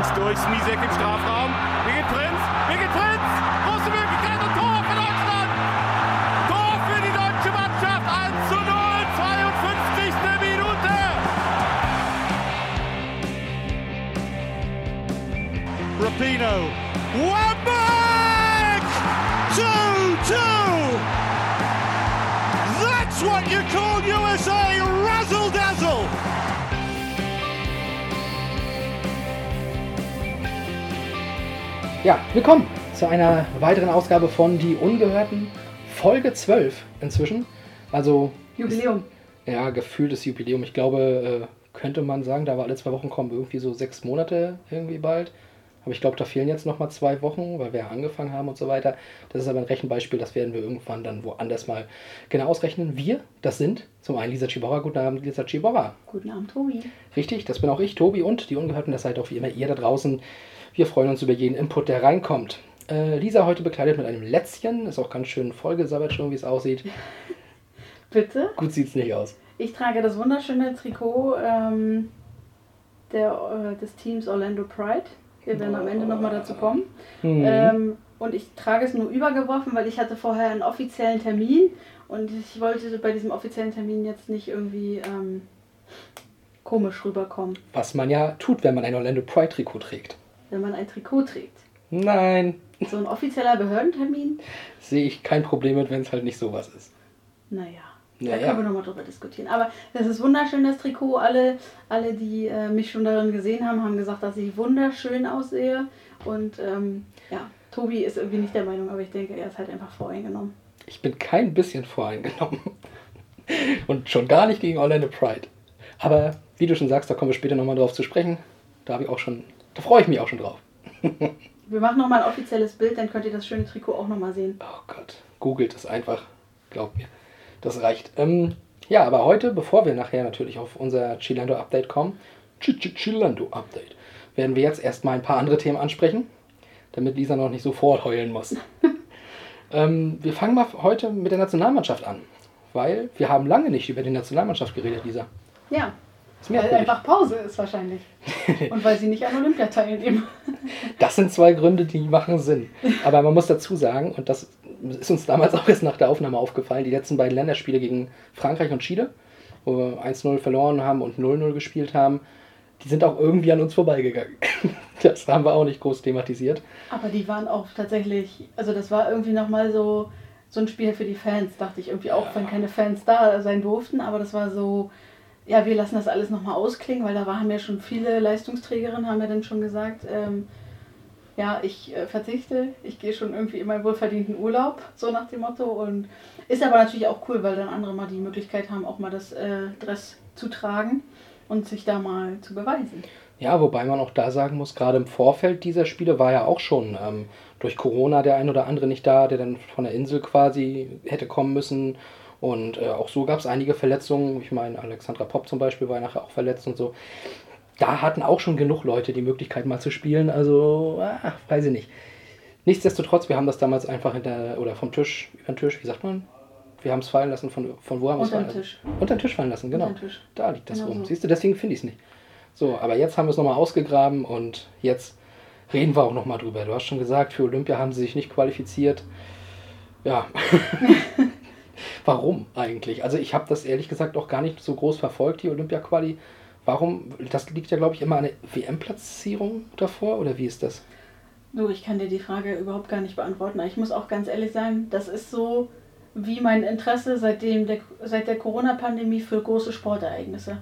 Links durch, Smisek im Strafraum. Birgit Prinz, Birgit Prinz, große Möglichkeit und Tor für Deutschland. Tor für die deutsche Mannschaft, 1 zu 0, 52. Minute. Rapino, Wembeck! Ja, willkommen zu einer weiteren Ausgabe von Die Ungehörten, Folge 12 inzwischen. Also, Jubiläum. ja, gefühltes Jubiläum. Ich glaube, äh, könnte man sagen, da wir alle zwei Wochen kommen, irgendwie so sechs Monate irgendwie bald. Aber ich glaube, da fehlen jetzt nochmal zwei Wochen, weil wir angefangen haben und so weiter. Das ist aber ein Rechenbeispiel, das werden wir irgendwann dann woanders mal genau ausrechnen. Wir, das sind zum einen Lisa Chibora. Guten Abend, Lisa Chibora. Guten Abend, Tobi. Richtig, das bin auch ich, Tobi und die Ungehörten, das seid auch wie immer ihr da draußen. Wir freuen uns über jeden Input, der reinkommt. Äh, Lisa heute bekleidet mit einem Lätzchen, ist auch ganz schön vollgesabbert schon, wie es aussieht. Bitte? Gut sieht's nicht aus. Ich trage das wunderschöne Trikot ähm, der, äh, des Teams Orlando Pride. Wir werden am Ende nochmal dazu kommen. Mhm. Ähm, und ich trage es nur übergeworfen, weil ich hatte vorher einen offiziellen Termin und ich wollte bei diesem offiziellen Termin jetzt nicht irgendwie ähm, komisch rüberkommen, Was man ja tut, wenn man ein Orlando Pride Trikot trägt. Wenn man ein Trikot trägt. Nein, So ein offizieller Behördentermin? sehe ich kein Problem mit, wenn es halt nicht sowas ist. Naja. Da Naja. können wir nochmal drüber diskutieren. Aber das ist wunderschön, das Trikot. Alle, alle die äh, mich schon darin gesehen haben, haben gesagt, dass ich wunderschön aussehe. Und ähm, ja, Tobi ist irgendwie nicht der Meinung, aber ich denke, er ist halt einfach voreingenommen. Ich bin kein bisschen voreingenommen. Und schon gar nicht gegen Orlando Pride. Aber wie du schon sagst, da kommen wir später nochmal drauf zu sprechen. Da habe ich auch schon, da freue ich mich auch schon drauf. Wir machen nochmal ein offizielles Bild, dann könnt ihr das schöne Trikot auch nochmal sehen. Oh Gott, googelt es einfach. Glaubt mir. Das reicht. Ähm, ja, aber heute, bevor wir nachher natürlich auf unser Chilando Update kommen, Ch -Ch Chilando Update, werden wir jetzt erstmal ein paar andere Themen ansprechen, damit Lisa noch nicht sofort heulen muss. ähm, wir fangen mal heute mit der Nationalmannschaft an, weil wir haben lange nicht über die Nationalmannschaft geredet, Lisa. Ja, Ist weil merkwürdig. einfach Pause ist wahrscheinlich. Und weil sie nicht an Olympia teilnehmen. Das sind zwei Gründe, die machen Sinn. Aber man muss dazu sagen, und das ist uns damals auch erst nach der Aufnahme aufgefallen, die letzten beiden Länderspiele gegen Frankreich und Chile, wo wir 1-0 verloren haben und 0-0 gespielt haben, die sind auch irgendwie an uns vorbeigegangen. Das haben wir auch nicht groß thematisiert. Aber die waren auch tatsächlich, also das war irgendwie nochmal so, so ein Spiel für die Fans, dachte ich irgendwie auch, wenn keine Fans da sein durften, aber das war so, ja, wir lassen das alles nochmal ausklingen, weil da waren ja schon viele Leistungsträgerinnen, haben ja dann schon gesagt, ähm, ja, ich äh, verzichte, ich gehe schon irgendwie in meinen wohlverdienten Urlaub, so nach dem Motto. Und ist aber natürlich auch cool, weil dann andere mal die Möglichkeit haben, auch mal das äh, Dress zu tragen und sich da mal zu beweisen. Ja, wobei man auch da sagen muss, gerade im Vorfeld dieser Spiele war ja auch schon ähm, durch Corona der ein oder andere nicht da, der dann von der Insel quasi hätte kommen müssen. Und äh, auch so gab es einige Verletzungen. Ich meine, Alexandra Popp zum Beispiel war ja nachher auch verletzt und so. Da hatten auch schon genug Leute die Möglichkeit mal zu spielen. Also, ah, weiß ich nicht. Nichtsdestotrotz, wir haben das damals einfach hinter oder vom Tisch, über den Tisch, wie sagt man? Wir haben es fallen lassen. Von, von wo haben wir es fallen Tisch. Unter den Tisch fallen lassen, genau. Da liegt das Genau rum. so. Siehst du, deswegen finde ich es nicht. So, aber jetzt haben wir es nochmal ausgegraben und jetzt reden wir auch nochmal drüber. Du hast schon gesagt, für Olympia haben sie sich nicht qualifiziert. Ja. Warum eigentlich? Also ich habe das ehrlich gesagt auch gar nicht so groß verfolgt, die Olympia-Quali. Warum? Das liegt ja, glaube ich, immer eine WM-Platzierung davor oder wie ist das? Du, ich kann dir die Frage überhaupt gar nicht beantworten. Ich muss auch ganz ehrlich sein, das ist so wie mein Interesse seitdem der, seit der Corona-Pandemie für große Sportereignisse.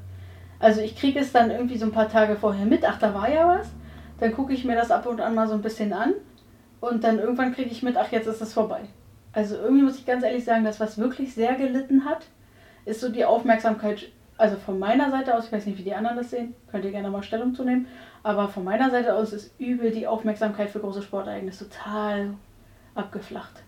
Also ich kriege es dann irgendwie so ein paar Tage vorher mit, ach, da war ja was. Dann gucke ich mir das ab und an mal so ein bisschen an. Und dann irgendwann kriege ich mit, ach, jetzt ist es vorbei. Also irgendwie muss ich ganz ehrlich sagen, das, was wirklich sehr gelitten hat, ist so die Aufmerksamkeit, also von meiner Seite aus, ich weiß nicht, wie die anderen das sehen, könnt ihr gerne mal Stellung zu nehmen, aber von meiner Seite aus ist übel die Aufmerksamkeit für große Sportereignisse total abgeflacht.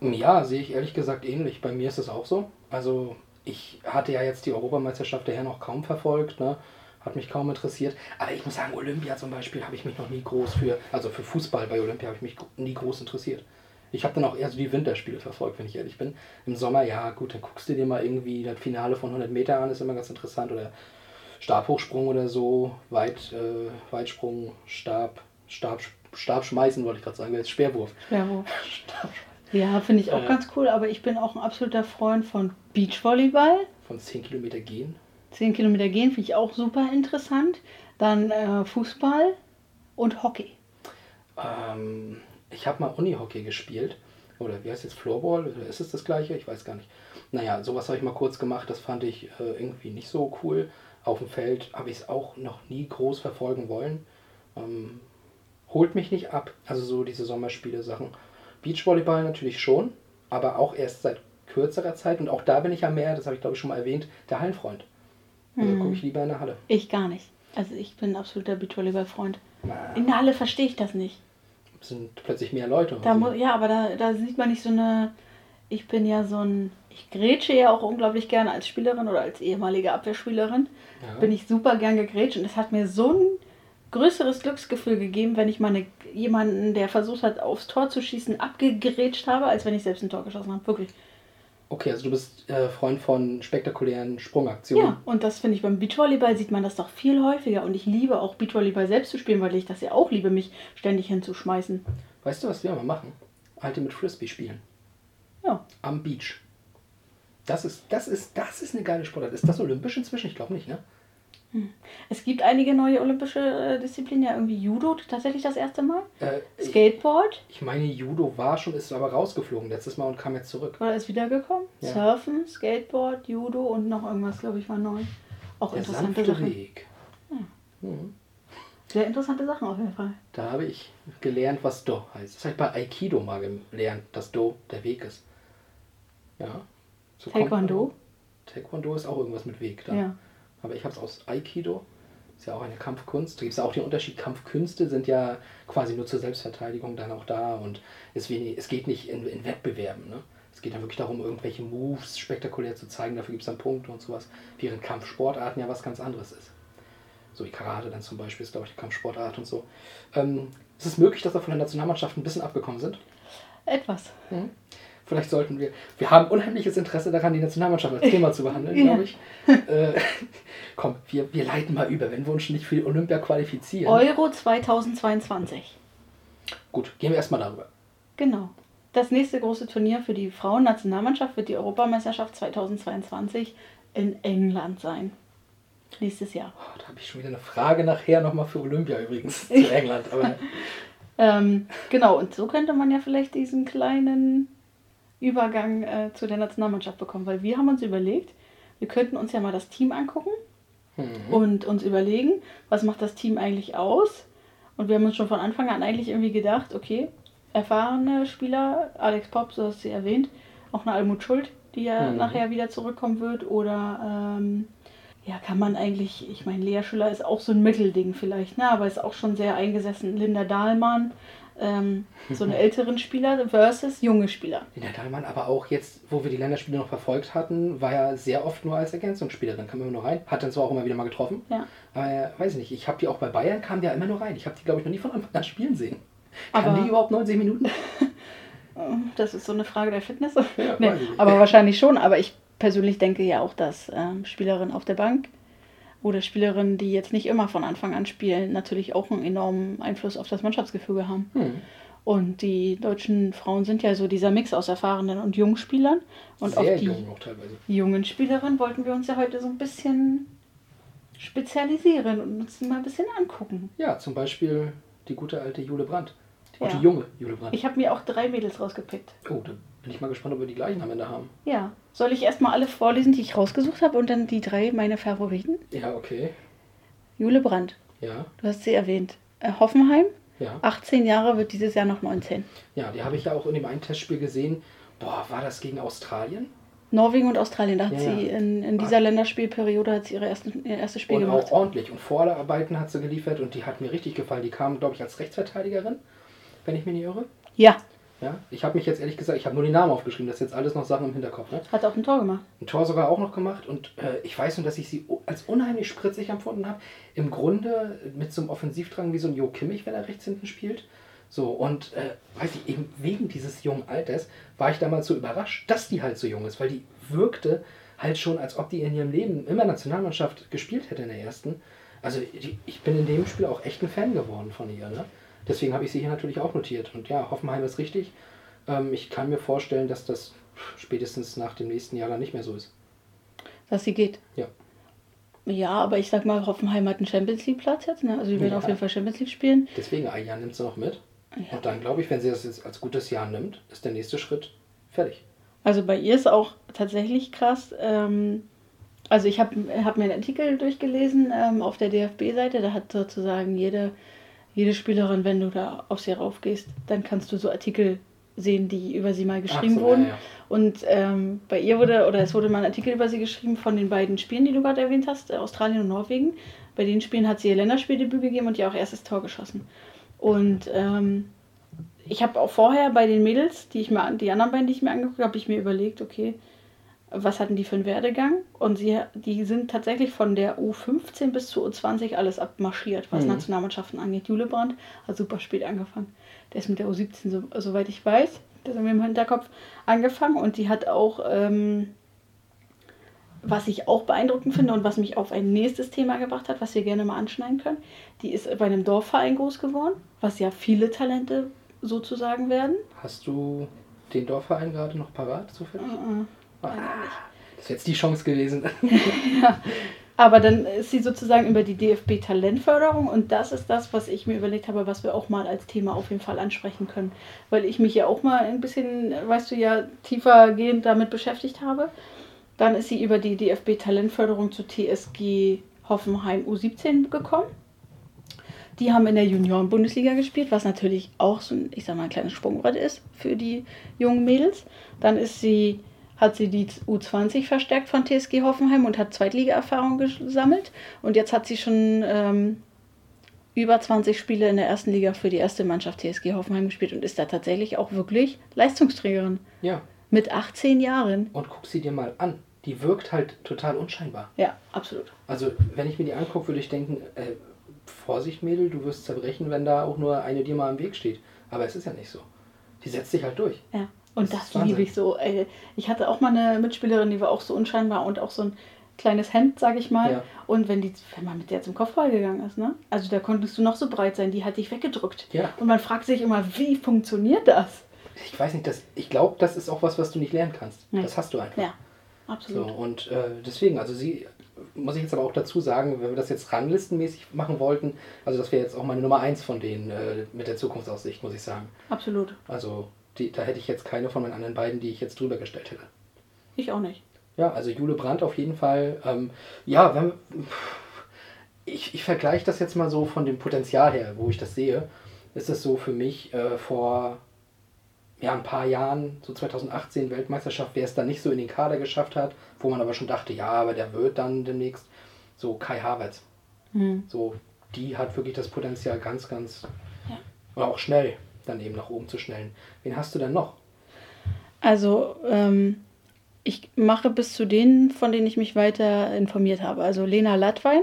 Ja, sehe ich ehrlich gesagt ähnlich. Bei mir ist es auch so. Also ich hatte ja jetzt die Europameisterschaft daher noch kaum verfolgt, ne? hat mich kaum interessiert. Aber ich muss sagen, Olympia zum Beispiel habe ich mich noch nie groß für, also für Fußball bei Olympia habe ich mich nie groß interessiert. Ich habe dann auch eher so die Winterspiele verfolgt, wenn ich ehrlich bin. Im Sommer, ja gut, dann guckst du dir mal irgendwie das Finale von 100 Meter an, ist immer ganz interessant. Oder Stabhochsprung oder so, Weit, äh, Weitsprung, Stab, Stab, Stab schmeißen, wollte ich gerade sagen, jetzt Speerwurf. Sperrwurf. Stab, Ja, finde ich auch Äh. ganz cool, aber ich bin auch ein absoluter Freund von Beachvolleyball. von 10 Kilometer gehen. 10 Kilometer gehen finde ich auch super interessant. Dann äh, Fußball und Hockey. Ähm, ich habe mal Unihockey gespielt. Oder wie heißt jetzt Floorball? Oder ist es das gleiche? Ich weiß gar nicht. Naja, sowas habe ich mal kurz gemacht. Das fand ich äh, irgendwie nicht so cool. Auf dem Feld habe ich es auch noch nie groß verfolgen wollen. Ähm, holt mich nicht ab. Also so diese Sommerspiele-Sachen. Beachvolleyball natürlich schon, aber auch erst seit kürzerer Zeit. Und auch da bin ich ja mehr, das habe ich glaube ich schon mal erwähnt, der Hallenfreund. Also gucke ich lieber in der Halle. Ich gar nicht. Also ich bin ein absoluter Beachvolleyball-Freund. In der Halle verstehe ich das nicht. Sind plötzlich mehr Leute. Da so. ja, aber da, da sieht man nicht so eine. Ich bin ja so ein. Ich grätsche ja auch unglaublich gerne als Spielerin oder als ehemalige Abwehrspielerin. Ja. Bin ich super gern gegrätscht und es hat mir so ein größeres Glücksgefühl gegeben, wenn ich meine, jemanden, der versucht hat, aufs Tor zu schießen, abgegrätscht habe, als wenn ich selbst ein Tor geschossen habe. Wirklich. Okay, also du bist äh, Freund von spektakulären Sprungaktionen. Ja, und das finde ich beim Beachvolleyball sieht man das doch viel häufiger und ich liebe auch Beachvolleyball selbst zu spielen, weil ich das ja auch liebe, mich ständig hinzuschmeißen. Weißt du, was wir mal machen? Ultimate Frisbee spielen. Ja. Am Beach. Das ist, das ist, das ist eine geile Sportart. Ist das olympisch inzwischen? Ich glaube nicht, ne? Es gibt einige neue olympische äh, Disziplinen, ja irgendwie Judo tatsächlich das erste Mal. Äh, ich, Skateboard ich meine, Judo war schon, ist aber rausgeflogen letztes Mal und kam jetzt zurück. oder ist wiedergekommen. Ja. Surfen, Skateboard, Judo und noch irgendwas, glaube ich, war neu. Auch Der interessante Sachen. Weg. Mhm. Sehr interessante Sachen auf jeden Fall. Da habe ich gelernt, was Do heißt. Das habe ich bei Aikido mal gelernt, dass Do der Weg ist. Ja. So Taekwondo? Taekwondo ist auch irgendwas mit Weg da. Ja. Aber ich habe es aus Aikido. Ist ja auch eine Kampfkunst. Da gibt es auch den Unterschied. Kampfkünste sind ja quasi nur zur Selbstverteidigung dann auch da und es, wenig, es geht nicht in, in Wettbewerben. Ne? Es geht dann wirklich darum, irgendwelche Moves spektakulär zu zeigen. Dafür gibt es dann Punkte und sowas. Während Kampfsportarten ja was ganz anderes ist. So wie Karate dann zum Beispiel ist, glaube ich, die Kampfsportart und so. Ähm, ist es möglich, dass wir von der Nationalmannschaft ein bisschen abgekommen sind? Etwas. Vielleicht sollten wir. Wir haben unheimliches Interesse daran, die Nationalmannschaft als Thema zu behandeln, Ja. glaube ich. Äh, komm, wir, wir leiten mal über, wenn wir uns nicht für die Olympia qualifizieren. Euro 2022. Gut, gehen wir erstmal darüber. Genau. Das nächste große Turnier für die Frauennationalmannschaft wird die Europameisterschaft 2022 in England sein. Nächstes Jahr. Oh, da habe ich schon wieder eine Frage nachher nochmal für Olympia übrigens zu England. Aber Ähm, genau, und so könnte man ja vielleicht diesen kleinen Übergang äh, zu der Nationalmannschaft bekommen, weil wir haben uns überlegt, wir könnten uns ja mal das Team angucken Mhm. und uns überlegen, was macht das Team eigentlich aus. Und wir haben uns schon von Anfang an eigentlich irgendwie gedacht, okay, erfahrene Spieler, Alex Pop, so hast du erwähnt, auch eine Almut Schuld, die ja Mhm. nachher wieder zurückkommen wird, oder ähm, ja, kann man eigentlich, ich meine, Lea Schüller ist auch so ein Mittelding vielleicht, ne, aber ist auch schon sehr eingesessen. Linda Dahlmann, ähm, so eine älteren Spieler versus junge Spieler. Lina Dahlmann, aber auch jetzt, wo wir die Länderspiele noch verfolgt hatten, war ja sehr oft nur als Ergänzungsspielerin, kam immer nur rein. Hat dann zwar auch immer wieder mal getroffen, Ja. aber äh, weiß ich nicht, ich habe die auch bei Bayern, kam die ja immer nur rein. Ich habe die, glaube ich, noch nie von Anfang an spielen sehen. Kann Aber- die überhaupt 90 Minuten? Das ist so eine Frage der Fitness. Ja, nee, aber wahrscheinlich schon. Aber ich persönlich denke ja auch, dass ähm, Spielerinnen auf der Bank oder Spielerinnen, die jetzt nicht immer von Anfang an spielen, natürlich auch einen enormen Einfluss auf das Mannschaftsgefüge haben. Hm. Und die deutschen Frauen sind ja so dieser Mix aus erfahrenen und jungen Spielern. Und Sehr auf die jung jungen Spielerinnen wollten wir uns ja heute so ein bisschen spezialisieren und uns mal ein bisschen angucken. Ja, zum Beispiel die gute alte Jule Brandt. Auch Ja. die junge Jule Brandt. Ich habe mir auch drei Mädels rausgepickt. Oh, da bin ich mal gespannt, ob wir die gleichen am Ende haben. Ja. Soll ich erstmal alle vorlesen, die ich rausgesucht habe und dann die drei meine Favoriten? Ja, okay. Jule Brandt, Ja, du hast sie erwähnt. Äh, Hoffenheim, ja. 18 Jahre, wird dieses Jahr noch 19. Ja, die habe ich ja auch in dem einen Testspiel gesehen. Boah, war das gegen Australien? Norwegen und Australien, da hat Ja, sie in, in dieser Länderspielperiode hat sie ihre ersten, ihr erstes Spiel Und gemacht. auch ordentlich. Und Vorarbeiten hat sie geliefert und die hat mir richtig gefallen. Die kam, glaube ich, als Rechtsverteidigerin, wenn ich mich nicht irre. Ja, Ja, ich habe mich jetzt ehrlich gesagt, ich habe nur die Namen aufgeschrieben, das ist jetzt alles noch Sachen im Hinterkopf. Ne? hat auch ein Tor gemacht. Ein Tor sogar auch noch gemacht und äh, ich weiß nur, dass ich sie als unheimlich spritzig empfunden habe. Im Grunde mit so einem Offensivdrang wie so ein Jo Kimmich, wenn er rechts hinten spielt. So, und äh, weiß ich, eben wegen dieses jungen Alters war ich damals so überrascht, dass die halt so jung ist, weil die wirkte halt schon, als ob die in ihrem Leben immer Nationalmannschaft gespielt hätte in der ersten. Also die, ich bin in dem Spiel auch echt ein Fan geworden von ihr. Ne? Deswegen habe ich sie hier natürlich auch notiert. Und ja, Hoffenheim ist richtig. Ähm, ich kann mir vorstellen, dass das spätestens nach dem nächsten Jahr dann nicht mehr so ist. Dass sie geht. Ja. Ja, aber ich sag mal, Hoffenheim hat einen Champions League Platz jetzt, ne? Also die werden Ja. auf jeden Fall Champions League spielen. Deswegen, ein Jahr nimmt sie noch mit. Ja. Und dann glaube ich, wenn sie das jetzt als gutes Jahr nimmt, ist der nächste Schritt fertig. Also bei ihr ist auch tatsächlich krass. Ähm, also ich habe hab mir einen Artikel durchgelesen ähm, auf der DFB-Seite. Da hat sozusagen jede, jede Spielerin, wenn du da auf sie raufgehst, dann kannst du so Artikel sehen, die über sie mal geschrieben so, wurden. ja, ja. Und ähm, bei ihr wurde, oder es wurde mal ein Artikel über sie geschrieben von den beiden Spielen, die du gerade erwähnt hast, äh, Australien und Norwegen. Bei den Spielen hat sie ihr Länderspieldebüt gegeben und ja auch erstes Tor geschossen. Und ähm, ich habe auch vorher bei den Mädels, die ich mir an- die anderen beiden, die ich mir angeguckt habe, habe ich mir überlegt, okay, was hatten die für einen Werdegang? Und sie, die sind tatsächlich von der U15 bis zur U20 alles abmarschiert, was Mhm. Nationalmannschaften angeht. Jule Brandt hat super spät angefangen. Der ist mit der U17, so, soweit ich weiß, das haben wir im Hinterkopf angefangen und die hat auch, ähm, was ich auch beeindruckend finde und was mich auf ein nächstes Thema gebracht hat, was wir gerne mal anschneiden können, die ist bei einem Dorfverein groß geworden, was ja viele Talente sozusagen werden. Hast du den Dorfverein gerade noch parat zufällig? Ah, das ist jetzt die Chance gewesen. Aber dann ist sie sozusagen über die DFB Talentförderung und das ist das, was ich mir überlegt habe, was wir auch mal als Thema auf jeden Fall ansprechen können. Weil ich mich ja auch mal ein bisschen, weißt du ja, tiefergehend damit beschäftigt habe. Dann ist sie über die DFB Talentförderung zu TSG Hoffenheim U17 gekommen. Die haben in der Junioren-Bundesliga gespielt, was natürlich auch so ein, ich sag mal, ein kleines Sprungbrett ist für die jungen Mädels. Dann ist sie, hat sie die U20 verstärkt von TSG Hoffenheim und hat Zweitliga-Erfahrung gesammelt. Und jetzt hat sie schon ähm, über 20 Spiele in der ersten Liga für die erste Mannschaft TSG Hoffenheim gespielt und ist da tatsächlich auch wirklich Leistungsträgerin. ja, Mit 18 Jahren. und guck sie dir mal an. Die wirkt halt total unscheinbar. Ja, absolut. Also, wenn ich mir die angucke, würde ich denken, äh, Vorsicht, Mädel, du wirst zerbrechen, wenn da auch nur eine dir mal im Weg steht. Aber es ist ja nicht so. Die setzt sich halt durch. Ja. Und Das das, liebe ich so. Ey, Ich hatte auch mal eine Mitspielerin, die war auch so unscheinbar und auch so ein kleines Hemd, sag ich mal. Ja. Und wenn die, wenn man mit der zum Kopfball gegangen ist, ne? Also da konntest du noch so breit sein, die hat dich weggedrückt. Ja. Und man fragt sich immer, wie funktioniert das? Ich weiß nicht, das, ich glaube, das ist auch was, was du nicht lernen kannst. Nee. Das hast du einfach. Ja, So, absolut. und äh, deswegen, also sie, muss ich jetzt aber auch dazu sagen, wenn wir das jetzt ranglistenmäßig machen wollten, also das wäre jetzt auch meine Nummer eins von denen äh, mit der Zukunftsaussicht, muss ich sagen. Absolut. Also die, da hätte ich jetzt keine von meinen anderen beiden, die ich jetzt drüber gestellt hätte. Ich auch nicht. Ja, also Jule Brandt auf jeden Fall. Ähm, ja, wenn, ich, ich vergleiche das jetzt mal so von dem Potenzial her, wo ich das sehe. Ist es so für mich äh, vor ja, ein paar Jahren, so 2018 Weltmeisterschaft, wer es dann nicht so in den Kader geschafft hat, wo man aber schon dachte, ja, aber der wird dann demnächst so Kai Havertz. Hm. So, die hat wirklich das Potenzial ganz, ganz Ja. oder auch schnell dann eben nach oben zu schnellen. Wen hast du denn noch? Also, ähm, ich mache bis zu denen, von denen ich mich weiter informiert habe. Also Lena Latwein,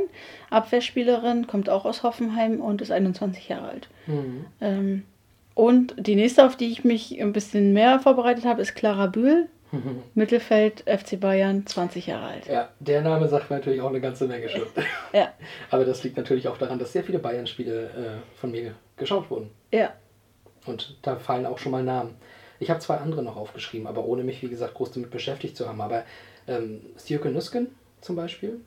Abwehrspielerin, kommt auch aus Hoffenheim und ist 21 Jahre alt. Mhm. Ähm, und die nächste, auf die ich mich ein bisschen mehr vorbereitet habe, ist Clara Bühl, Mittelfeld, FC Bayern, 20 Jahre alt. Ja, der Name sagt mir natürlich auch eine ganze Menge schon. Ja, Aber das liegt natürlich auch daran, dass sehr viele Bayern-Spiele äh, von mir geschaut wurden. ja. Und da fallen auch schon mal Namen. Ich habe zwei andere noch aufgeschrieben, aber ohne mich, wie gesagt, groß damit beschäftigt zu haben. Aber ähm, Stjörke Nüsken zum Beispiel.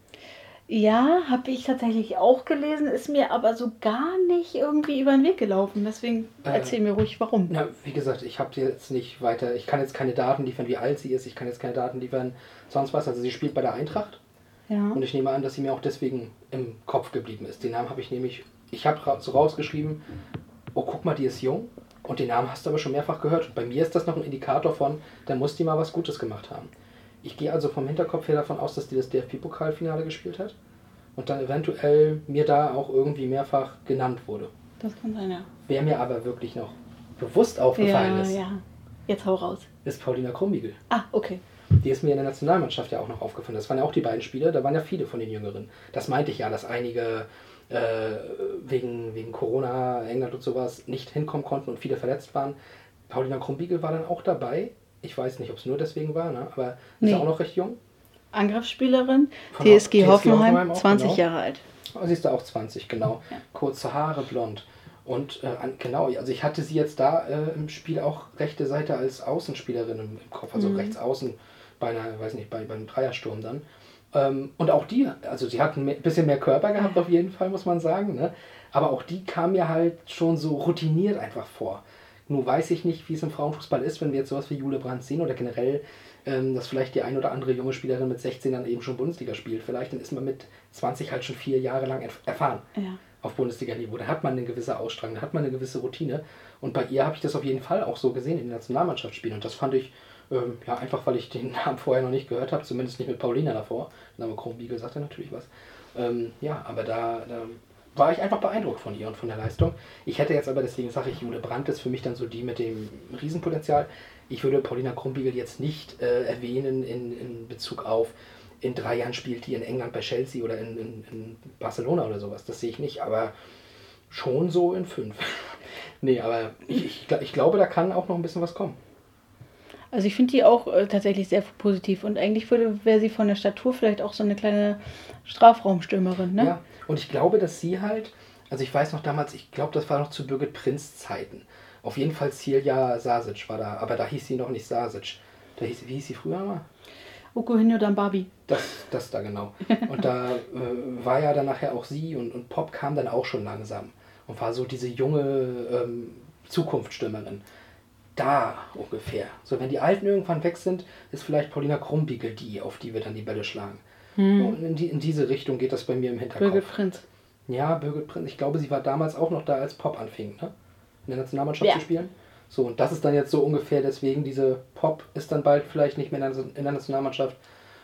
Ja, habe ich tatsächlich auch gelesen, ist mir aber so gar nicht irgendwie über den Weg gelaufen. Deswegen Äh, erzähl mir ruhig, warum. Na, wie gesagt, ich habe jetzt nicht weiter, ich kann jetzt keine Daten liefern, wie alt sie ist, ich kann jetzt keine Daten liefern, sonst was. Also sie spielt bei der Eintracht Ja. und ich nehme an, dass sie mir auch deswegen im Kopf geblieben ist. Den Namen habe ich nämlich, ich habe so rausgeschrieben, oh guck mal, die ist jung und den Namen hast du aber schon mehrfach gehört. Und bei mir ist das noch ein Indikator von, da muss die mal was Gutes gemacht haben. Ich gehe also vom Hinterkopf her davon aus, dass die das DFB-Pokalfinale gespielt hat und dann eventuell mir da auch irgendwie mehrfach genannt wurde. Das kann sein, ja. Wer mir aber wirklich noch bewusst aufgefallen Ja, ist, ja. Jetzt hau raus. ist Paulina Krumbiegel. Ah, okay. Die ist mir in der Nationalmannschaft ja auch noch aufgefallen. Das waren ja auch die beiden Spiele, da waren ja viele von den Jüngeren. Das meinte ich ja, dass einige äh, wegen, wegen Corona, England und sowas nicht hinkommen konnten und viele verletzt waren. Paulina Krumbiegel war dann auch dabei. Ich weiß nicht, ob es nur deswegen war, ne? aber ist Nee. ja auch noch recht jung. Angriffsspielerin. Von TSG, TSG Hoffenheim, Hoffenheim auch, 20 genau. Jahre alt. Oh, siehst du auch 20, genau. Ja. Kurze Haare, blond. Und äh, genau, also ich hatte sie jetzt da äh, im Spiel auch rechte Seite als Außenspielerin im, im Kopf, also rechts außen bei einer, weiß nicht, bei, beim Dreiersturm dann. Ähm, und auch die, also sie hatten ein bisschen mehr Körper gehabt auf jeden Fall, muss man sagen. Ne? Aber auch die kam mir halt schon so routiniert einfach vor. Nur weiß ich nicht, wie es im Frauenfußball ist, wenn wir jetzt sowas wie Jule Brandt sehen oder generell, ähm, dass vielleicht die ein oder andere junge Spielerin mit 16 dann eben schon Bundesliga spielt. Vielleicht dann ist man mit 20 halt schon vier Jahre lang erf- erfahren Ja. auf Bundesliga-Niveau. Da hat man eine gewisse Ausstrahlung, da hat man eine gewisse Routine. Und bei ihr habe ich das auf jeden Fall auch so gesehen in den Nationalmannschaftsspielen. Und das fand ich, ähm, ja, einfach weil ich den Namen vorher noch nicht gehört habe, zumindest nicht mit Paulina davor. Der Name Kronbiegel sagt ja natürlich was. Ähm, ja, aber da, da war ich einfach beeindruckt von ihr und von der Leistung. Ich hätte jetzt aber, deswegen sage ich, Jule Brandt ist für mich dann so die mit dem Riesenpotenzial. Ich würde Paulina Kronbiegel jetzt nicht äh, erwähnen in, in Bezug auf, in drei Jahren spielt die in England bei Chelsea oder in, in, in Barcelona oder sowas. Das sehe ich nicht, aber schon so in fünf. nee, aber ich, ich, ich glaube, da kann auch noch ein bisschen was kommen. Also ich finde die auch äh, tatsächlich sehr positiv und eigentlich würde wäre sie von der Statur vielleicht auch so eine kleine Strafraumstürmerin, ne? Ja, und ich glaube, dass sie halt, also ich weiß noch damals, ich glaube, das war noch zu Birgit Prinz Zeiten. Auf jeden Fall Silja Sasic war da, aber da hieß sie noch nicht Sasic. Da hieß, wie hieß sie früher mal? Okuhinyo Dambabi. Das, das da genau. Und da äh, war ja dann nachher auch sie und, und Pop kam dann auch schon langsam und war so diese junge ähm, Zukunftsstürmerin. Da ungefähr. So, wenn die Alten irgendwann weg sind, ist vielleicht Paulina Krumbiegel die, auf die wir dann die Bälle schlagen. Und in, die, in diese Richtung geht das bei mir im Hinterkopf. Birgit Prinz. Ja, Birgit Prinz. Ich glaube, sie war damals auch noch da, als Pop anfing, ne? In der Nationalmannschaft Ja. zu spielen. So, und das ist dann jetzt so ungefähr deswegen, diese Pop ist dann bald vielleicht nicht mehr in der Nationalmannschaft.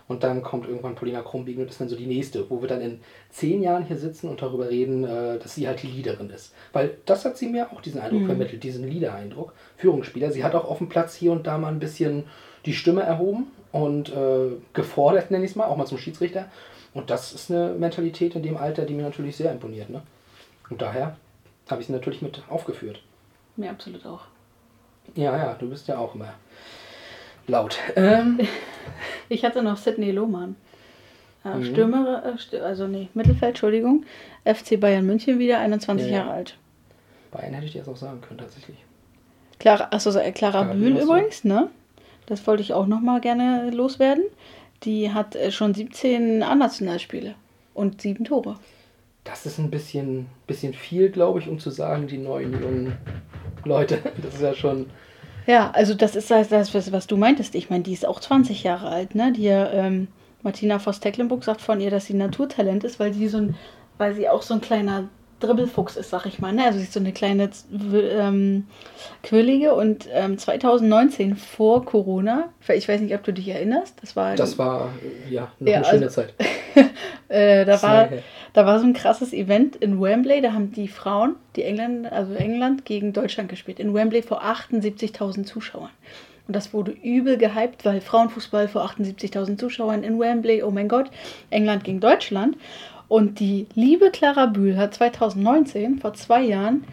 Und dann kommt irgendwann Paulina Krumbiegel und ist dann so die nächste, wo wir dann in zehn Jahren hier sitzen und darüber reden, äh, dass sie halt die Leaderin ist. Weil das hat sie mir auch diesen Eindruck vermittelt, diesen Leader-Eindruck. Führungsspieler. Sie hat auch auf dem Platz hier und da mal ein bisschen die Stimme erhoben und äh, gefordert, nenne ich es mal, auch mal zum Schiedsrichter. Und das ist eine Mentalität in dem Alter, die mir natürlich sehr imponiert. Ne? Und daher habe ich sie natürlich mit aufgeführt. Mir absolut auch. Ja, ja, du bist ja auch immer laut. Ähm, Ich hatte noch Sidney Lohmann. Äh, Mhm. Stürmer, äh, also nee, Mittelfeld, Entschuldigung. FC Bayern München wieder, 21 Ja, ja. Jahre alt. Bayern hätte ich dir jetzt auch sagen können, tatsächlich. Clara, achso, äh, Clara Clara Bühl übrigens, ne? Das wollte ich auch nochmal gerne loswerden. Die hat schon 17 A-Nationalspiele und sieben Tore. Das ist ein bisschen, bisschen viel, glaube ich, um zu sagen, die neuen jungen Leute. Das ist ja schon. Ja, also das ist das, was, was du meintest. Ich meine, die ist auch 20 Jahre alt, ne? Die ähm, Martina Voss-Tecklenburg sagt von ihr, dass sie Naturtalent ist, weil sie so ein, weil sie auch so ein kleiner Dribbelfuchs ist, sag ich mal. Ne? Also sie ist so eine kleine ähm, Quirlige und ähm, 2019 vor Corona, ich weiß nicht, ob du dich erinnerst, das war Das war, äh, ja, noch Ja, eine schöne also- Zeit. äh, da war da war so ein krasses Event in Wembley, da haben die Frauen, die Engländer, also England gegen Deutschland gespielt. In Wembley vor 78.000 Zuschauern. Und das wurde übel gehypt, weil Frauenfußball vor 78.000 Zuschauern in Wembley, oh mein Gott, England gegen Deutschland. Und die liebe Clara Bühl hat 2019, vor zwei Jahren,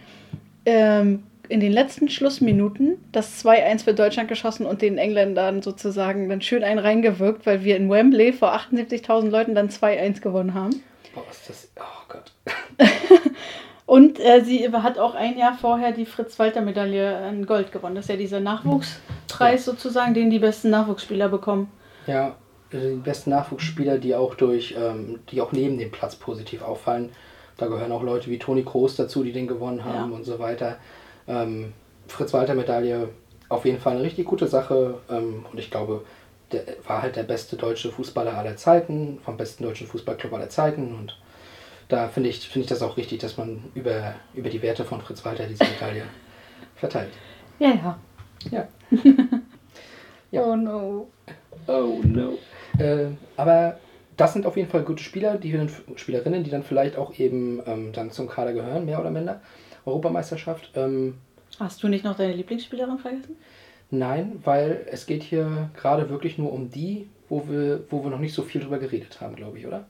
ähm, in den letzten Schlussminuten das 2-1 für Deutschland geschossen und den Engländern sozusagen dann schön einen reingewirkt, weil wir in Wembley vor 78.000 Leuten dann 2-1 gewonnen haben. Boah, ist das. Oh Gott. Und äh, sie hat auch ein Jahr vorher die Fritz-Walter-Medaille in Gold gewonnen. Das ist ja dieser Nachwuchspreis sozusagen, den die besten Nachwuchsspieler bekommen. Ja, die besten Nachwuchsspieler, die auch durch, ähm, die auch neben dem Platz positiv auffallen. Da gehören auch Leute wie Toni Kroos dazu, die den gewonnen haben Ja. und so weiter. Ähm, Fritz-Walter-Medaille auf jeden Fall eine richtig gute Sache. Ähm, und ich glaube, der war halt der beste deutsche Fußballer aller Zeiten, vom besten deutschen Fußballclub aller Zeiten. Und da finde ich, finde ich das auch richtig, dass man über, über die Werte von Fritz Walter diese Medaille verteilt. Ja, ja. Ja. Ja. Oh no. Oh no. Äh, aber das sind auf jeden Fall gute Spieler, die dann, Spielerinnen, die dann vielleicht auch eben ähm, dann zum Kader gehören, mehr oder minder. Europameisterschaft. Ähm, Hast du nicht noch deine Lieblingsspielerin vergessen? nein, weil es geht hier gerade wirklich nur um die, wo wir, wo wir noch nicht so viel drüber geredet haben, glaube ich, oder?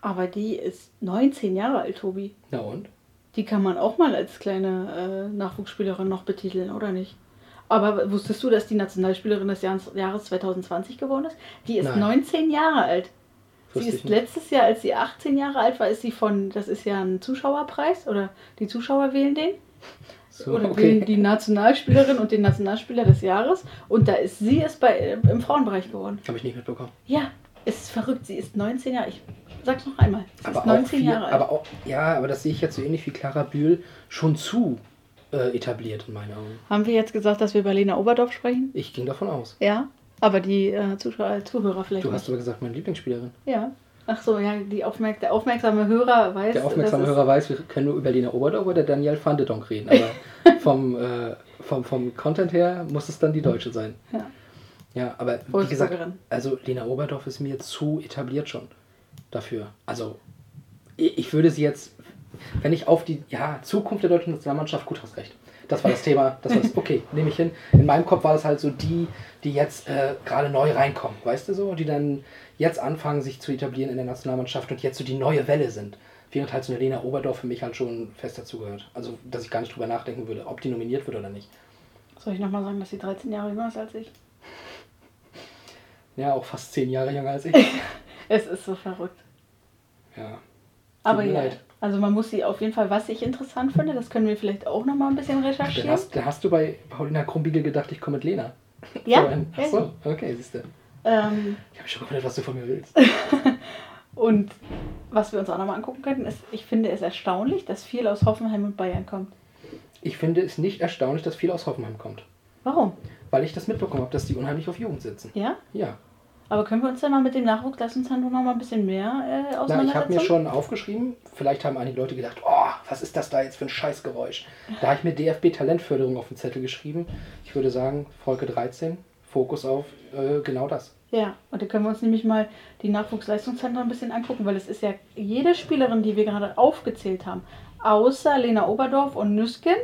Aber die ist 19 Jahre alt, Tobi. Na und? Die kann man auch mal als kleine äh, Nachwuchsspielerin noch betiteln, oder nicht? Aber wusstest du, dass die Nationalspielerin des Jahres, Jahres 2020 geworden ist? Die ist Nein. 19 Jahre alt. Sie ist letztes Jahr, als sie 18 Jahre alt war, ist sie von, das ist ja ein Zuschauerpreis oder die Zuschauer wählen den. So, oder wählen die Nationalspielerin und den Nationalspieler des Jahres. Und da ist sie es bei, im Frauenbereich geworden. Habe ich nicht mitbekommen. Ja, es ist verrückt. Sie ist 19 Jahre. Ich sag's noch einmal. Sie ist Aber 19 auch viel, Jahre alt. aber auch, ja, aber das sehe ich jetzt so ähnlich wie Clara Bühl schon zu äh, etabliert in meinen Augen. Haben wir jetzt gesagt, dass wir über Lena Oberdorf sprechen? Ich ging davon aus. Ja. Aber die äh, Zuschauer, Zuhörer vielleicht Du hast nicht. aber gesagt, meine Lieblingsspielerin. Ja. Ach so, ja, die Aufmerk der aufmerksame Hörer weiß. Der aufmerksame Hörer weiß, wir können nur über Lena Oberdorf oder Daniel van de Donk reden. Aber vom, äh, vom, vom Content her muss es dann die Deutsche sein. Ja. Ja, aber wie gesagt, also Lena Oberdorf ist mir zu etabliert schon dafür. Also ich würde sie jetzt, wenn ich auf die ja, Zukunft der deutschen Nationalmannschaft, gut, hast recht. Das war das Thema. Das war das, okay, nehme ich hin. In meinem Kopf war das halt so die, die jetzt äh, gerade neu reinkommen, weißt du so? Die dann jetzt anfangen, sich zu etablieren in der Nationalmannschaft und jetzt so die neue Welle sind. Während halt so eine Lena Oberdorf für mich halt schon fest dazugehört. Also, dass ich gar nicht drüber nachdenken würde, ob die nominiert wird oder nicht. Soll ich nochmal sagen, dass sie 13 Jahre jünger ist als ich? Ja, auch fast zehn Jahre jünger als ich. Es ist so verrückt. Ja. Aber mir ja, leid. Also man muss sie auf jeden Fall, was ich interessant finde, das können wir vielleicht auch nochmal ein bisschen recherchieren. hast, dann hast du bei Paulina Krumbiegel gedacht, ich komme mit Lena. Ja, so, okay, siehst du. Ähm, Ich habe schon gewundert, was du von mir willst. und was wir uns auch nochmal angucken könnten, ist, ich finde es erstaunlich, dass viel aus Hoffenheim und Bayern kommt. Ich finde es nicht erstaunlich, dass viel aus Hoffenheim kommt. Warum? Weil ich das mitbekommen habe, dass die unheimlich auf Jugend sitzen. Ja? Ja. Aber können wir uns dann mal mit dem Nachwuchsleistungszentrum noch mal ein bisschen mehr äh, Na, auseinandersetzen? ich habe mir schon aufgeschrieben, vielleicht haben einige Leute gedacht, oh, was ist das da jetzt für ein Scheißgeräusch? Da habe ich mir DFB Talentförderung auf den Zettel geschrieben. Ich würde sagen, Folge 13, Fokus auf äh, genau das. Ja, und da können wir uns nämlich mal die Nachwuchsleistungszentren ein bisschen angucken, weil es ist ja jede Spielerin, die wir gerade aufgezählt haben, außer Lena Oberdorf und Nüsken,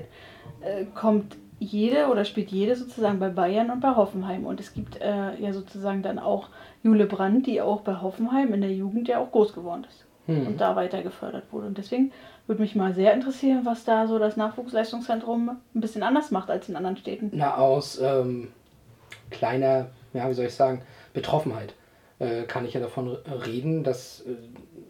äh, kommt jede oder spielt jede sozusagen bei Bayern und bei Hoffenheim. Und es gibt äh, ja sozusagen dann auch Jule Brandt, die auch bei Hoffenheim in der Jugend ja auch groß geworden ist Hm. und da weiter gefördert wurde. Und deswegen würde mich mal sehr interessieren, was da so das Nachwuchsleistungszentrum ein bisschen anders macht als in anderen Städten. Na, aus ähm, kleiner, ja, wie soll ich sagen, Betroffenheit äh, kann ich ja davon reden, dass äh,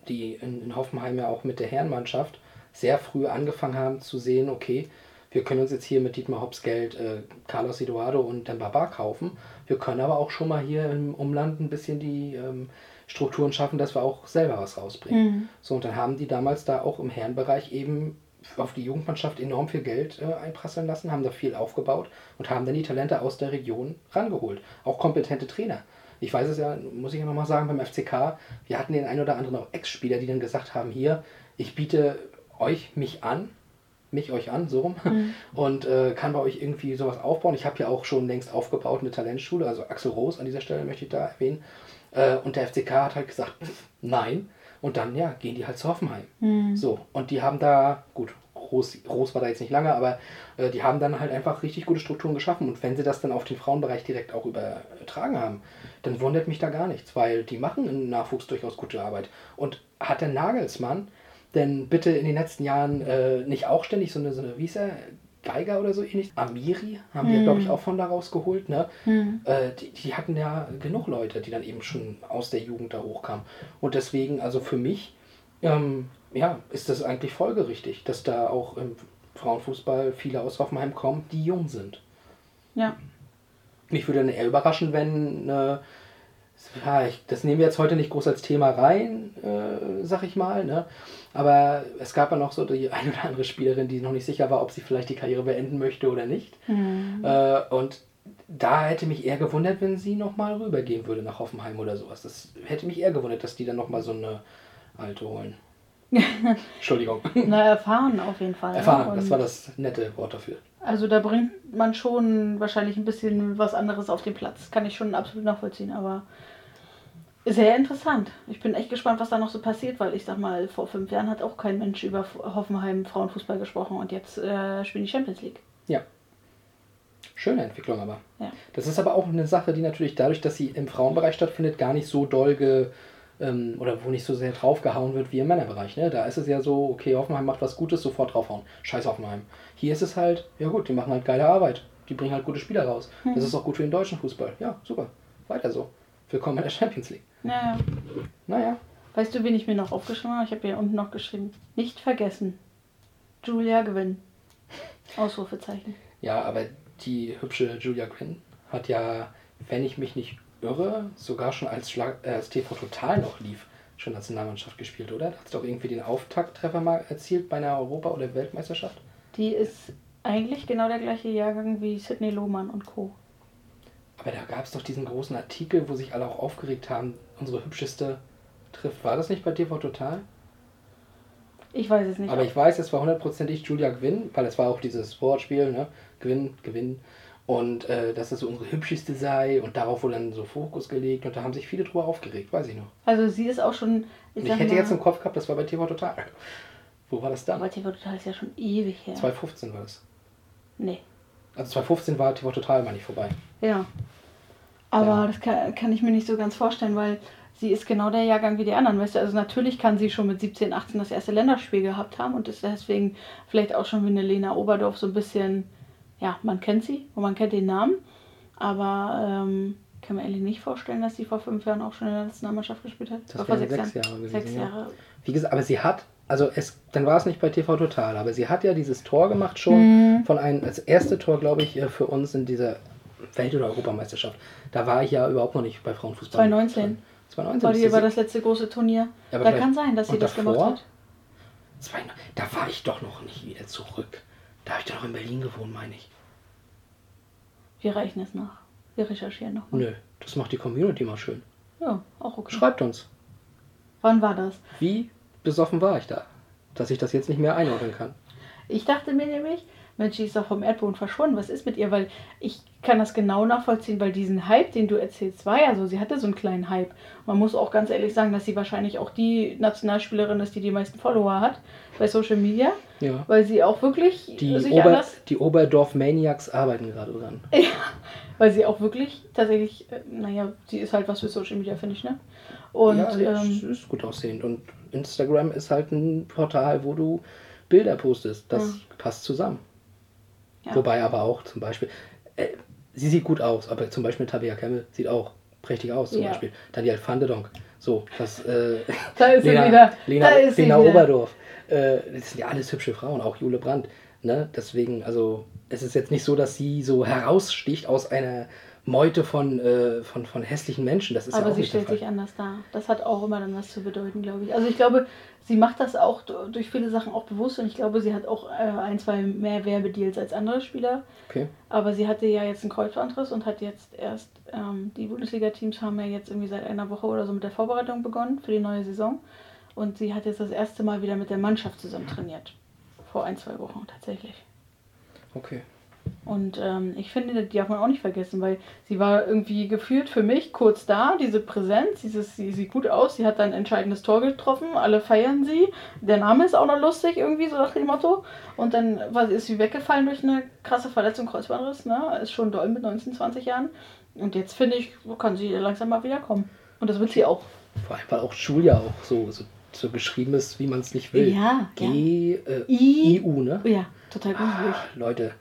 die in, in Hoffenheim ja auch mit der Herrenmannschaft sehr früh angefangen haben zu sehen, okay, wir können uns jetzt hier mit Dietmar Hopps Geld äh, Carlos Eduardo und Dembaba kaufen. Wir können aber auch schon mal hier im Umland ein bisschen die ähm, Strukturen schaffen, dass wir auch selber was rausbringen. Mhm. So, und dann haben die damals da auch im Herrenbereich eben auf die Jugendmannschaft enorm viel Geld äh, einprasseln lassen, haben da viel aufgebaut und haben dann die Talente aus der Region rangeholt. Auch kompetente Trainer. Ich weiß es ja, muss ich ja nochmal sagen, beim FCK, wir hatten den einen oder anderen auch Ex-Spieler, die dann gesagt haben, hier, ich biete euch mich an, mich euch an, so rum, und äh, kann bei euch irgendwie sowas aufbauen. Ich habe ja auch schon längst aufgebaut eine Talentschule, also Axel Roos an dieser Stelle möchte ich da erwähnen. Äh, und der FCK hat halt gesagt, nein. Und dann, ja, gehen die halt zu Hoffenheim. So, und die haben da, gut, Groß, Groß war da jetzt nicht lange, aber äh, die haben dann halt einfach richtig gute Strukturen geschaffen. Und wenn sie das dann auf den Frauenbereich direkt auch übertragen haben, dann wundert mich da gar nichts, weil die machen im Nachwuchs durchaus gute Arbeit. Und hat der Nagelsmann denn bitte in den letzten Jahren äh, nicht auch ständig so eine, so eine, wie ist er, Geiger oder so ähnlich? Amiri haben die, glaube ich, auch von da rausgeholt, ne? Äh, die, die hatten ja genug Leute, die dann eben schon aus der Jugend da hochkamen. Und deswegen, also für mich, ähm, ja, ist das eigentlich folgerichtig, dass da auch im Frauenfußball viele aus Hoffenheim kommen, die jung sind. Ja. Mich würde dann eher überraschen, wenn, äh, ja, ich, das nehmen wir jetzt heute nicht groß als Thema rein, äh, sag ich mal, ne? aber es gab ja noch so die eine oder andere Spielerin, die noch nicht sicher war, ob sie vielleicht die Karriere beenden möchte oder nicht. Äh, und da hätte mich eher gewundert, wenn sie nochmal rübergehen würde nach Hoffenheim oder sowas. Das hätte mich eher gewundert, dass die dann nochmal so eine alte holen. Entschuldigung. Na, erfahren auf jeden Fall. ne? Erfahren, das Und war das nette Wort dafür. Also da bringt man schon wahrscheinlich ein bisschen was anderes auf den Platz. Kann ich schon absolut nachvollziehen, aber sehr interessant. Ich bin echt gespannt, was da noch so passiert, weil ich sag mal, vor fünf Jahren hat auch kein Mensch über Hoffenheim Frauenfußball gesprochen und jetzt äh, spielen die Champions League. Ja. Schöne Entwicklung aber. Ja. Das ist aber auch eine Sache, die natürlich dadurch, dass sie im Frauenbereich stattfindet, gar nicht so doll ge, ähm, oder wo nicht so sehr draufgehauen wird wie im Männerbereich. Ne? Da ist es ja so, okay, Hoffenheim macht was Gutes, sofort draufhauen. Scheiß Hoffenheim. Hier ist es halt, ja gut, die machen halt geile Arbeit. die bringen halt gute Spieler raus. Das ist auch gut für den deutschen Fußball. Ja, super. Weiter so. Willkommen in der Champions League. Naja. Naja, Weißt du, wen ich mir noch aufgeschrieben habe? Ich habe hier unten noch geschrieben. Nicht vergessen. Julia Gwynn. Ausrufezeichen. ja, aber die hübsche Julia Quinn hat ja, wenn ich mich nicht irre, sogar schon als, Schlag, äh, als TV Total noch lief, schon Nationalmannschaft gespielt, oder? Hat sie doch irgendwie den Auftakttreffer mal erzielt bei einer Europa- oder Weltmeisterschaft. Die ist eigentlich genau der gleiche Jahrgang wie Sidney Lohmann und Co. Aber da gab es doch diesen großen Artikel, wo sich alle auch aufgeregt haben, unsere hübscheste trifft. War das nicht bei TV Total? Ich weiß es nicht. Aber ich weiß, es war hundertprozentig Julia Gwynn, weil es war auch dieses Wortspiel, ne? Gwynn, Gewinn. Und äh, dass es so unsere hübscheste sei und darauf wurde dann so Fokus gelegt und da haben sich viele drüber aufgeregt, weiß ich noch. also sie ist auch schon. Ich sag hätte mal, jetzt im Kopf gehabt, das war bei TV Total. Wo war das dann? Aber TV Total ist ja schon ewig her. 2015 war das. Nee. Also 2015 war TV Total mal nicht vorbei. Ja. Aber Ja. das kann, kann ich mir nicht so ganz vorstellen, weil sie ist genau der Jahrgang wie die anderen, weißt du? Also natürlich kann sie schon mit 17, 18 das erste Länderspiel gehabt haben und ist deswegen vielleicht auch schon wie eine Lena Oberdorf so ein bisschen, ja, man kennt sie und man kennt den Namen, aber ähm, kann mir ehrlich nicht vorstellen, dass sie vor fünf Jahren auch schon in der Nationalmannschaft gespielt hat. Das vor wären sechs Jahre gewesen, Sechs ja. Jahre. Wie gesagt, aber sie hat, also es, dann war es nicht bei TV Total, aber sie hat ja dieses Tor gemacht schon von einem, das erste Tor, glaube ich, äh, für uns in dieser Welt- oder Europameisterschaft. Da war ich ja überhaupt noch nicht bei Frauenfußball. 2019. 2019. War, die, war das letzte große Turnier. Ja, da kann sein, dass sie das davor? gemacht hat. Zwei, da war ich doch noch nicht wieder zurück. Da habe ich doch noch in Berlin gewohnt, meine ich. Wir reichen es nach. Wir recherchieren noch. mal. Nö, das macht die Community mal schön. Ja, auch okay. Schreibt uns, Wann war das? wie besoffen war ich da, dass ich das jetzt nicht mehr einordnen kann. Ich dachte mir nämlich, Mensch, die ist doch vom Erdboden verschwunden. Was ist mit ihr? Weil ich kann das genau nachvollziehen, weil diesen Hype, den du erzählst, war ja so. Sie hatte so einen kleinen Hype. Man muss auch ganz ehrlich sagen, dass sie wahrscheinlich auch die Nationalspielerin ist, die die meisten Follower hat bei Social Media. Ja. Weil sie auch wirklich Die, sich Ober, anders, die Oberdorf Maniacs arbeiten gerade dran. weil sie auch wirklich tatsächlich, äh, naja, sie ist halt was für Social Media, finde ich, ne? Und ja, es ähm, ist gut aussehend. Und Instagram ist halt ein Portal, wo du Bilder postest. Das Ja. passt zusammen. Ja. Wobei aber auch zum Beispiel, äh, sie sieht gut aus, aber zum Beispiel Tabea Kemmel sieht auch prächtig aus zum Ja. Beispiel. Daniel van der Donk. So, das, äh, da ist Lena, sie wieder. Lena, da ist Lena wieder. Oberdorf. Äh, das sind ja alles hübsche Frauen, auch Jule Brandt. Ne? Deswegen, also, es ist jetzt nicht so, dass sie so heraussticht aus einer Meute von, äh, von, von hässlichen Menschen. Das ist ja Aber auch sie stellt sich anders dar. Das hat auch immer dann was zu bedeuten, glaube ich. Also ich glaube, sie macht das auch durch viele Sachen auch bewusst und ich glaube, sie hat auch äh, ein, zwei mehr Werbedeals als andere Spieler. Okay. Aber sie hatte ja jetzt einen Kreuzbandriss und hat jetzt erst, ähm, die Bundesliga-Teams haben ja jetzt irgendwie seit einer Woche oder so mit der Vorbereitung begonnen für die neue Saison. Und sie hat jetzt das erste Mal wieder mit der Mannschaft zusammen trainiert. Vor ein, zwei Wochen tatsächlich. Okay. Und ähm, ich finde, die darf man auch nicht vergessen, weil sie war irgendwie gefühlt für mich kurz da, diese Präsenz, dieses, sie sieht gut aus, sie hat ein entscheidendes Tor getroffen, alle feiern sie, der Name ist auch noch lustig irgendwie, so nach dem Motto. Und dann war, ist sie weggefallen durch eine krasse Verletzung, Kreuzbandriss, ne? ist schon doll mit 19, 20 Jahren. Und jetzt finde ich, kann sie langsam mal wiederkommen. Und das wird sie auch. Vor allem, weil auch Julia auch so, so, so geschrieben ist, wie man es nicht will. Ja, G, äh, I- IU, ne? Ja, total gruselig. Ah, Leute,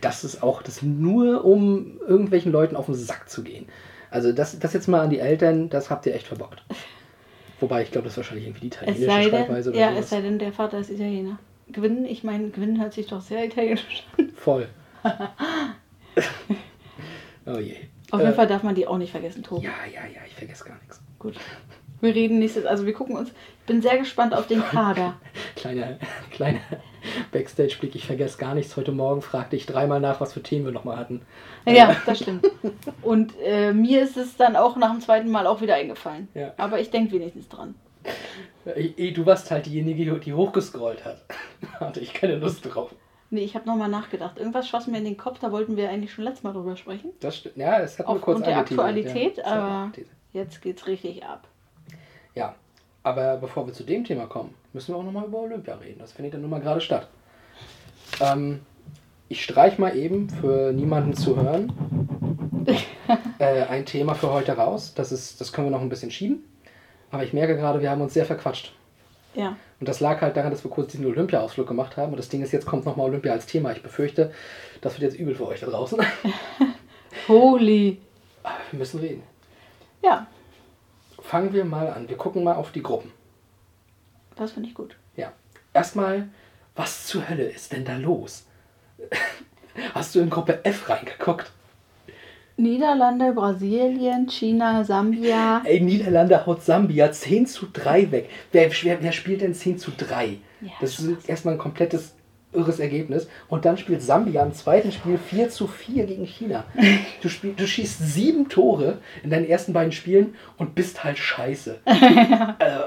das ist auch das nur, um irgendwelchen Leuten auf den Sack zu gehen. Also das, das jetzt mal an die Eltern, das habt ihr echt verbockt. Wobei, ich glaube, das ist wahrscheinlich irgendwie die Es italienische sei Schreibweise denn, oder ja, sowas. es sei denn, der Vater ist Italiener. Gewinn, ich meine, Gewinn hört sich doch sehr italienisch an. Voll. oh je. Auf Äh, jeden Fall darf man die auch nicht vergessen, Tobi. Ja, ja, ja, ich vergesse gar nichts. Gut. Wir reden nächstes, also wir gucken uns, ich bin sehr gespannt auf den Kader. Kleiner, kleiner Backstage-Blick, ich vergesse gar nichts. Heute Morgen fragte ich dreimal nach, was für Themen wir nochmal hatten. Ja, das stimmt. Und äh, mir ist es dann auch nach dem zweiten Mal auch wieder eingefallen. Ja. Aber ich denke wenigstens dran. Äh, Du warst halt diejenige, die- hochgescrollt hat. Da hatte ich keine Lust drauf. Nee, ich habe nochmal nachgedacht. Irgendwas schoss mir in den Kopf, da wollten wir eigentlich schon letztes Mal drüber sprechen. Das stimmt. Ja, das hat nur kurz Aufgrund der Aktualität, ja. Aber jetzt geht's richtig ab. Ja, aber bevor wir zu dem Thema kommen, müssen wir auch nochmal über Olympia reden. Das findet dann nun mal gerade statt. Ähm, ich streich mal eben für niemanden zu hören äh, ein Thema für heute raus. Das, ist, das können wir noch ein bisschen schieben. Aber ich merke gerade, wir haben uns sehr verquatscht. Ja. Und das lag halt daran, dass wir kurz diesen Olympia-Ausflug gemacht haben. Und das Ding ist, jetzt kommt nochmal Olympia als Thema. Ich befürchte, das wird jetzt übel für euch da draußen. Holy. Aber wir müssen reden. Ja, Fangen wir mal an. Wir gucken mal auf die Gruppen. das finde ich gut. Ja. Erstmal, was zur Hölle ist denn da los? Hast du in Gruppe F reingeguckt? Niederlande, Brasilien, China, Sambia. Ey, Niederlande haut Sambia 10 zu 3 weg. Wer, wer, wer spielt denn 10 zu 3? Ja, das ist erstmal ein komplettes irres Ergebnis. Und dann spielt Sambia im zweiten Spiel 4 zu 4 gegen China. Du, spiel, du schießt sieben Tore in deinen ersten beiden Spielen und bist halt scheiße. also,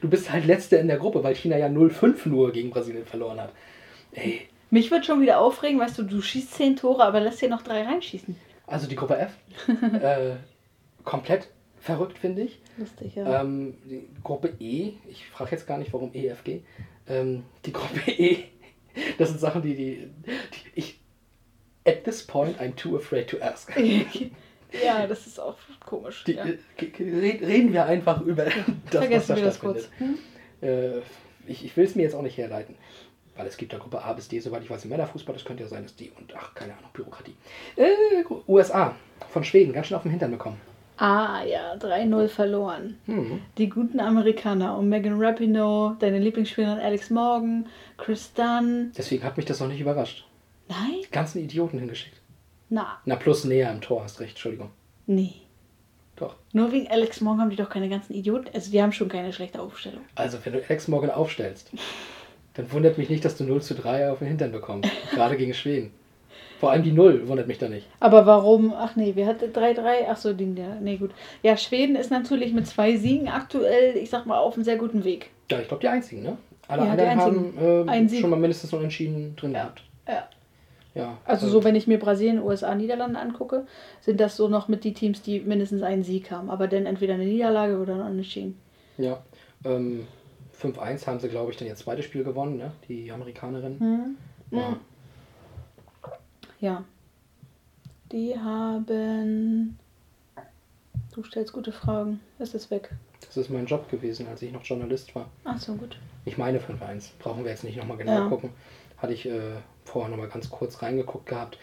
du bist halt Letzter in der Gruppe, weil China ja 0-5 nur gegen Brasilien verloren hat. Ey, Mich wird schon wieder aufregen, weißt du, du schießt zehn Tore, aber lässt hier noch drei reinschießen. also die Gruppe F, äh, komplett verrückt, finde ich. Lustig, ja. Ähm, die Gruppe E, ich frage jetzt gar nicht, warum EFG. Ähm, die Gruppe E, das sind Sachen, die, die, die ich. At this point, I'm too afraid to ask. ja, das ist auch komisch. Die, ja. äh, reden wir einfach über das, was Vergessen da wir das kurz. stattfindet. Äh, ich ich will es mir jetzt auch nicht herleiten. Weil es gibt ja Gruppe A bis D, soweit ich weiß, im Männerfußball. Das könnte ja sein, dass die und ach, keine Ahnung, Bürokratie. Äh, USA von Schweden, ganz schön auf den Hintern bekommen. Ah ja, 3-0 verloren. Hm. Die guten Amerikaner um Megan Rapinoe, deine Lieblingsspielerin Alex Morgan, Chris Dunn. Deswegen hat mich das auch nicht überrascht. Nein? Die ganzen Idioten hingeschickt. Na, Na, plus näher im Tor, hast recht, Entschuldigung. nee. Doch. Nur wegen Alex Morgan haben die doch keine ganzen Idioten. Also die haben schon keine schlechte Aufstellung. Also, wenn du Alex Morgan aufstellst, dann wundert mich nicht, dass du 0 zu 3 auf den Hintern bekommst. Gerade gegen Schweden. Vor allem die 0 wundert mich da nicht. Aber warum? Ach nee, wir hatten 3-3. Ach so, ja. Nee, gut. Ja, Schweden ist natürlich mit zwei Siegen aktuell, ich sag mal, auf einem sehr guten Weg. Ja, ich glaube, die einzigen, ne? Alle Ja, die anderen haben äh, schon mal mindestens noch entschieden drin Ja. gehabt. Ja. Ja. Also äh, so, wenn ich mir Brasilien, USA, Niederlande angucke, sind das so noch mit die Teams, die mindestens einen Sieg haben. Aber dann entweder eine Niederlage oder ein Unentschieden. Ja. Ähm, 5-1 haben sie, glaube ich, dann ihr zweites Spiel gewonnen, ne? Die Amerikanerin. Hm? Ja. Ja. Die haben... Du stellst gute Fragen. Es ist weg. Das ist mein Job gewesen, als ich noch Journalist war. Ach so, gut. Ich meine 5-1. Brauchen wir jetzt nicht nochmal genau Ja. gucken. Hatte ich äh, vorher nochmal ganz kurz reingeguckt gehabt.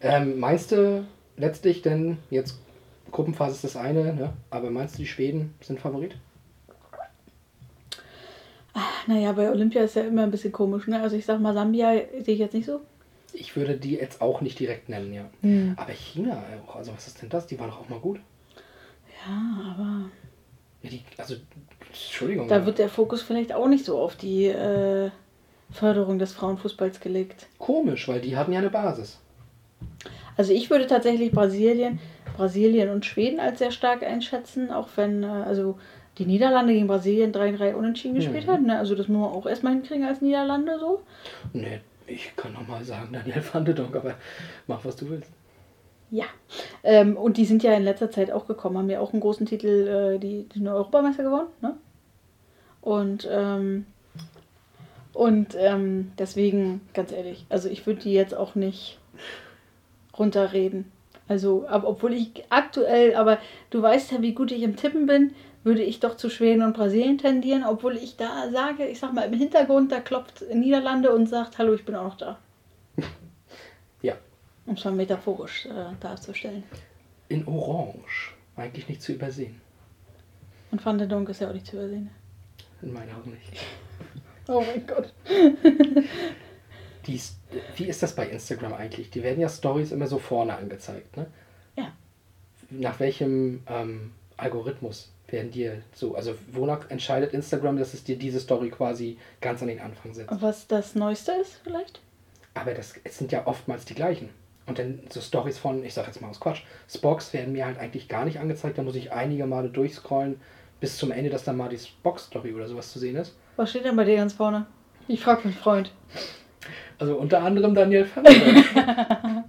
Ähm, meinst du letztlich denn, jetzt Gruppenphase ist das eine, ne? aber meinst du, die Schweden sind Favorit? Naja, bei Olympia ist ja immer ein bisschen komisch, ne? Also ich sag mal, Sambia sehe ich jetzt nicht so. Ich würde die jetzt auch nicht direkt nennen, ja. Hm. Aber China auch, also was ist denn das? Die waren doch auch mal gut. Ja, aber Ja, die, also, Entschuldigung. da aber wird der Fokus vielleicht auch nicht so auf die äh, Förderung des Frauenfußballs gelegt. komisch, weil die hatten ja eine Basis. Also ich würde tatsächlich Brasilien, Brasilien und Schweden als sehr stark einschätzen, auch wenn äh, also die Niederlande gegen Brasilien 3-3 unentschieden gespielt Mhm. hat. Ne? Also das muss man auch erstmal hinkriegen als Niederlande so. Nee, ich kann nochmal sagen, Daniel van de Donk, aber mach, was du willst. Ja. Ähm, und die sind ja in letzter Zeit auch gekommen, haben ja auch einen großen Titel, äh, die, die sind Europameister gewonnen. Ne? Und, ähm, und ähm, deswegen, ganz ehrlich, also ich würde die jetzt auch nicht runterreden. Also, aber obwohl ich aktuell, aber du weißt ja, wie gut ich im Tippen bin, würde ich doch zu Schweden und Brasilien tendieren, obwohl ich da sage, ich sag mal, im Hintergrund, da klopft Niederlande und sagt, hallo, ich bin auch noch da. Ja, Um es mal metaphorisch äh, darzustellen. in Orange. Eigentlich nicht zu übersehen. Und Van der Donk ist ja auch nicht zu übersehen. In meinen Augen nicht. Oh mein Gott. Die wie ist das bei Instagram eigentlich? Die werden ja Stories immer so vorne angezeigt, ne? Ja. Nach welchem ähm, Algorithmus werden dir so, also wonach entscheidet Instagram, dass es dir diese Story quasi ganz an den Anfang setzt? Was das Neueste ist, vielleicht? Aber das es sind ja oftmals die gleichen. Und dann so Stories von, ich sag jetzt mal aus Quatsch, Spox werden mir halt eigentlich gar nicht angezeigt. Da muss ich einige Male durchscrollen bis zum Ende, dass dann mal die Spox-Story oder sowas zu sehen ist. Was steht denn bei dir ganz vorne? Ich frage meinen Freund. Also unter anderem Daniel Fernandes.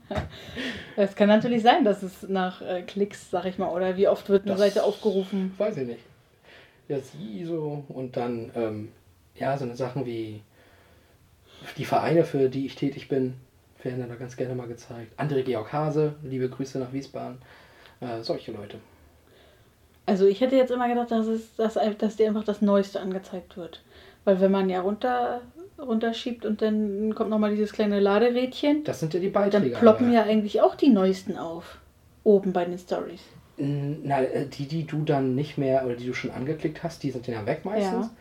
Es kann natürlich sein, dass es nach äh, Klicks, sag ich mal, oder wie oft wird eine Das- Seite aufgerufen. Weiß ich nicht. Ja, sie so. Und dann, ähm, ja, so eine Sachen wie die Vereine, für die ich tätig bin, werden dann da ganz gerne mal gezeigt. Andere Georg Hase, liebe Grüße nach Wiesbaden. Äh, solche Leute. Also ich hätte jetzt immer gedacht, dass, es, dass, dass dir einfach das Neueste angezeigt wird. Weil wenn man ja runter, runterschiebt und dann kommt nochmal dieses kleine Laderädchen, Das sind ja die dann Beiträge. ploppen aber- ja eigentlich auch die neuesten auf. Oben bei den Stories. Na, äh, die, die du dann nicht mehr oder die du schon angeklickt hast, die sind ja weg meistens.